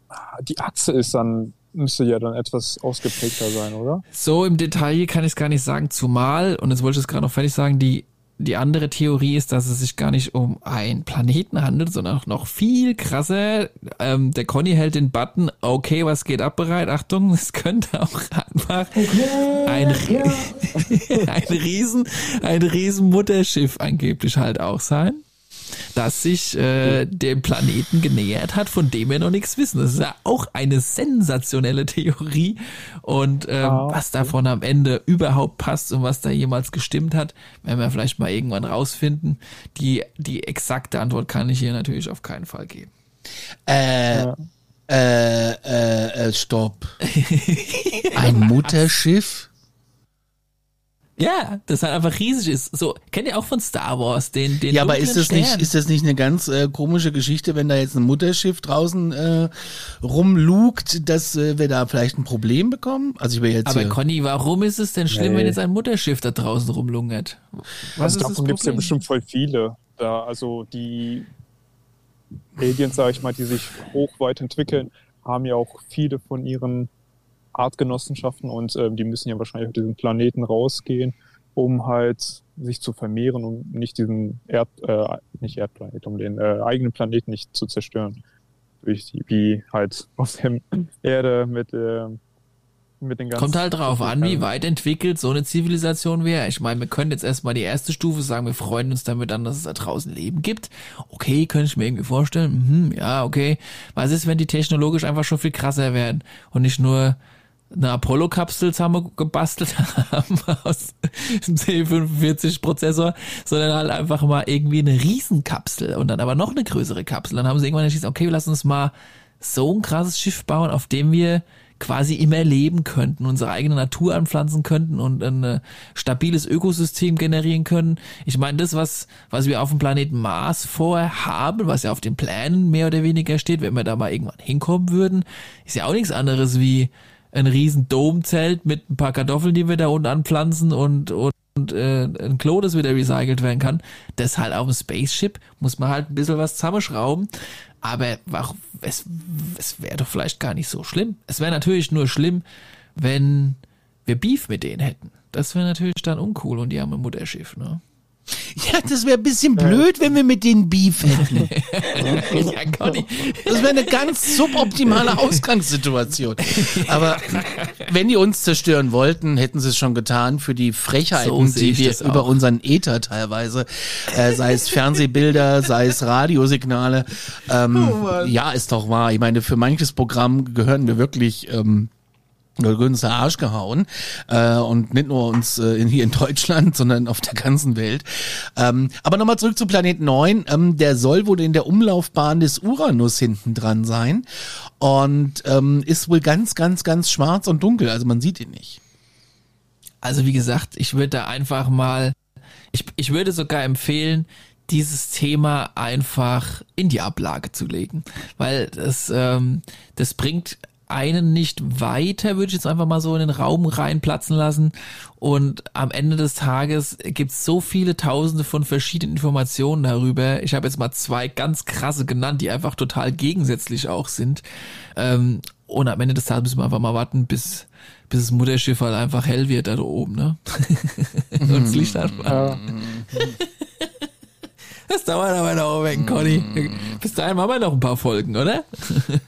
S4: ah, die Achse ist dann, müsste ja dann etwas ausgeprägter sein, oder?
S2: So im Detail kann ich es gar nicht sagen, zumal, und jetzt wollte ich es gerade noch fertig sagen, die, die andere Theorie ist, dass es sich gar nicht um einen Planeten handelt, sondern auch noch viel krasser. Ähm, der Conny hält den Button, okay, was geht ab bereit? Achtung, es könnte auch einfach ein, ein riesen, ein riesen Mutterschiff angeblich halt auch sein das sich äh, dem Planeten genähert hat, von dem wir noch nichts wissen. Das ist ja auch eine sensationelle Theorie. Und ähm,
S4: Ah,
S2: was davon am Ende überhaupt passt und was da jemals gestimmt hat, werden wir vielleicht mal irgendwann rausfinden. Die, die exakte Antwort kann ich hier natürlich auf keinen Fall geben.
S1: Äh, äh, äh, äh, stopp. Ein Mutterschiff?
S2: Ja, das halt einfach riesig ist. So, kennt ihr auch von Star Wars, den, den
S1: Ja, aber ist das nicht,
S2: Stern?
S1: ist das nicht eine ganz äh, komische Geschichte, wenn da jetzt ein Mutterschiff draußen äh, rumlugt, dass äh, wir da vielleicht ein Problem bekommen? Also ich will jetzt
S2: aber
S1: hier,
S2: Conny, warum ist es denn schlimm,
S4: Nee.
S2: wenn jetzt ein Mutterschiff da draußen rumlungert? Was
S4: also davon gibt es ja bestimmt voll viele. Da, also die Aliens, sage ich mal, die sich hoch weit entwickeln, haben ja auch viele von ihren Artgenossenschaften und ähm, die müssen ja wahrscheinlich auf diesen Planeten rausgehen, um halt sich zu vermehren, um nicht diesen Erd, äh, nicht Erdplanet, um den äh, eigenen Planeten nicht zu zerstören. Durch die, wie halt auf der Erde mit, äh, mit den ganzen.
S2: Kommt halt drauf an, wie weit entwickelt so eine Zivilisation wäre. Ich meine, wir können jetzt erstmal die erste Stufe sagen, wir freuen uns damit an, dass es da draußen Leben gibt. Okay, könnte ich mir irgendwie vorstellen. Mhm, ja, okay. Was ist, wenn die technologisch einfach schon viel krasser werden und nicht nur eine Apollo-Kapsel zusammen gebastelt haben aus dem C45-Prozessor, sondern halt einfach mal irgendwie eine Riesenkapsel und dann aber noch eine größere Kapsel. Dann haben sie irgendwann entschieden, okay, lassen uns mal so ein krasses Schiff bauen, auf dem wir quasi immer leben könnten, unsere eigene Natur anpflanzen könnten und ein äh, stabiles Ökosystem generieren können. Ich meine, das, was, was wir auf dem Planeten Mars vorher haben, was ja auf den Plänen mehr oder weniger steht, wenn wir da mal irgendwann hinkommen würden, ist ja auch nichts anderes wie ein riesen Domzelt mit ein paar Kartoffeln, die wir da unten anpflanzen und, und, und äh, ein Klo, das wieder recycelt werden kann. Das halt auf dem Spaceship muss man halt ein bisschen was zusammenschrauben. Aber warum, es, es wäre doch vielleicht gar nicht so schlimm. Es wäre natürlich nur schlimm, wenn wir Beef mit denen hätten. Das wäre natürlich dann uncool und die haben ein Mutterschiff, ne?
S1: Ja, das wäre ein bisschen blöd, wenn wir mit denen Beef hätten.
S2: ja, Conny.
S1: Das wäre eine ganz suboptimale Ausgangssituation. Aber wenn die uns zerstören wollten, hätten sie es schon getan für die
S2: So
S1: Frechheiten,
S2: ich
S1: die wir über unseren Äther teilweise, äh, sei es Fernsehbilder, sei es Radiosignale. Ähm, ja, ist doch wahr. Ich meine, für manches Programm gehören wir wirklich ähm, der Arsch gehauen äh, und nicht nur uns äh, in, hier in Deutschland, sondern auf der ganzen Welt. Ähm, aber nochmal zurück zu Planet 9. Ähm, der soll wohl in der Umlaufbahn des Uranus hinten dran sein und ähm, ist wohl ganz, ganz, ganz schwarz und dunkel. Also man sieht ihn nicht.
S2: Also wie gesagt, ich würde da einfach mal, ich, ich würde sogar empfehlen, dieses Thema einfach in die Ablage zu legen, weil das, ähm, das bringt einen nicht weiter, würde ich jetzt einfach mal so in den Raum reinplatzen lassen. Und am Ende des Tages gibt es so viele Tausende von verschiedenen Informationen darüber. Ich habe jetzt mal zwei ganz krasse genannt, die einfach total gegensätzlich auch sind. Ähm, und am Ende des Tages müssen wir einfach mal warten, bis, bis das Mutterschiff halt einfach hell wird da oben, ne? und das Licht einfach. Das dauert aber noch weg, Conny. Bis dahin machen wir noch ein paar Folgen, oder?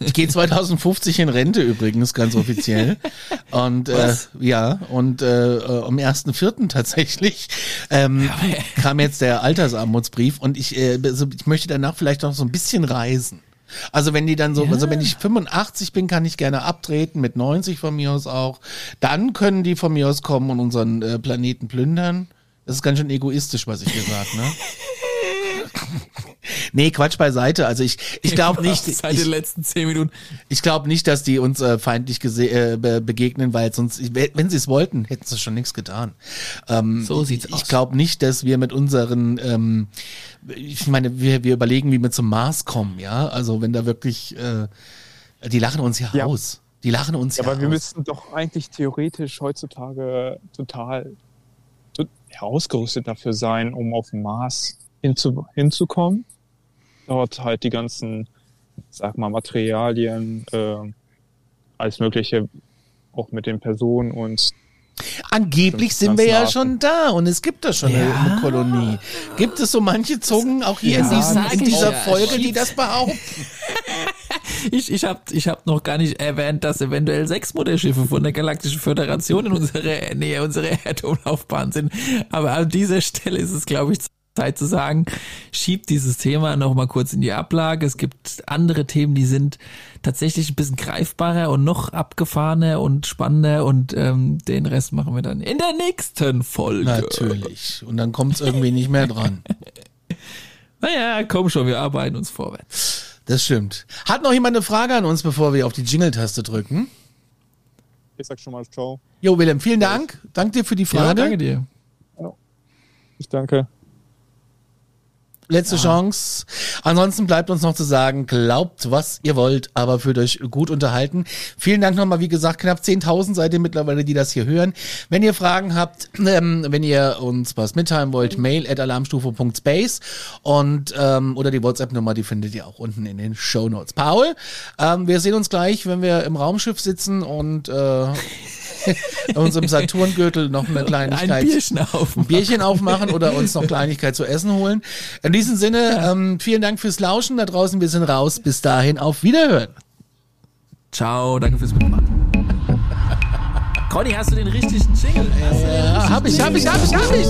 S1: Ich gehe 2050 in Rente übrigens, ganz offiziell. Und äh, ja, und äh, am 1.4. tatsächlich ähm, kam jetzt der Altersarmutsbrief und ich, äh, also ich möchte danach vielleicht noch so ein bisschen reisen. Also wenn die dann so, ja. also wenn ich 85 bin, kann ich gerne abtreten, mit 90 von mir aus auch. Dann können die von mir aus kommen und unseren äh, Planeten plündern. Das ist ganz schön egoistisch, was ich hier sage, ne? nee, Quatsch beiseite. Also ich, ich glaube nicht.
S2: Seit ich, den letzten zehn Minuten.
S1: Ich glaube nicht, dass die uns äh, feindlich äh, begegnen, weil sonst, wenn sie es wollten, hätten sie schon nichts getan. Ähm,
S2: so sieht's
S1: ich,
S2: aus.
S1: Ich glaube nicht, dass wir mit unseren, ähm, ich meine, wir, wir überlegen, wie wir zum Mars kommen, ja. Also wenn da wirklich, äh, die lachen uns ja, ja. aus. Die lachen uns ja,
S4: ja
S1: aber
S4: wir müssten doch eigentlich theoretisch heutzutage total ausgerüstet dafür sein, um auf dem Mars hinzu, hinzukommen. Dort halt die ganzen, sag mal, Materialien, äh, alles Mögliche, auch mit den Personen und
S1: Angeblich sind wir ja schon da und es gibt da schon ja. eine, Kolonie. Gibt es so manche Zungen auch hier ja, in, diesen, in dieser ja. Folge, die das behaupten?
S2: Ich, ich habe ich hab noch gar nicht erwähnt, dass eventuell sechs Mutterschiffe von der Galaktischen Föderation in unserer Nähe, unserer Erdumlaufbahn sind. Aber an dieser Stelle ist es, glaube ich, Zeit zu sagen, schiebt dieses Thema noch mal kurz in die Ablage. Es gibt andere Themen, die sind tatsächlich ein bisschen greifbarer und noch abgefahrener und spannender und ähm, den Rest machen wir dann in der nächsten Folge.
S1: Natürlich. Und dann kommt es irgendwie nicht mehr dran.
S2: naja, komm schon, wir arbeiten uns vorwärts.
S1: Das stimmt. Hat noch jemand eine Frage an uns, bevor wir auf die Jingle-Taste drücken?
S4: Ich sag schon mal Ciao.
S1: Jo, Willem, vielen Dank. Danke dir für die Frage. Ja,
S2: danke dir.
S4: Ich danke
S1: letzte. Chance. Ansonsten bleibt uns noch zu sagen, glaubt, was ihr wollt, aber fühlt euch gut unterhalten. Vielen Dank nochmal, wie gesagt, knapp 10.000 seid ihr mittlerweile, die das hier hören. Wenn ihr Fragen habt, ähm, wenn ihr uns was mitteilen wollt, mail at alarmstufe.space und ähm, oder die WhatsApp-Nummer, die findet ihr auch unten in den Show Notes. Paul, ähm, wir sehen uns gleich, wenn wir im Raumschiff sitzen und äh, unserem Saturngürtel noch eine Kleinigkeit.
S2: Ein Bierchen aufmachen.
S1: Ein Bierchen aufmachen oder uns noch Kleinigkeit zu essen holen. In diesem Sinne, ähm, vielen Dank fürs Lauschen da draußen. Wir sind raus. Bis dahin, auf Wiederhören.
S2: Ciao, danke fürs Mitmachen. Conny, hast du den richtigen Jingle?
S1: Ja, hab ich, hab ich, hab ich, hab ich.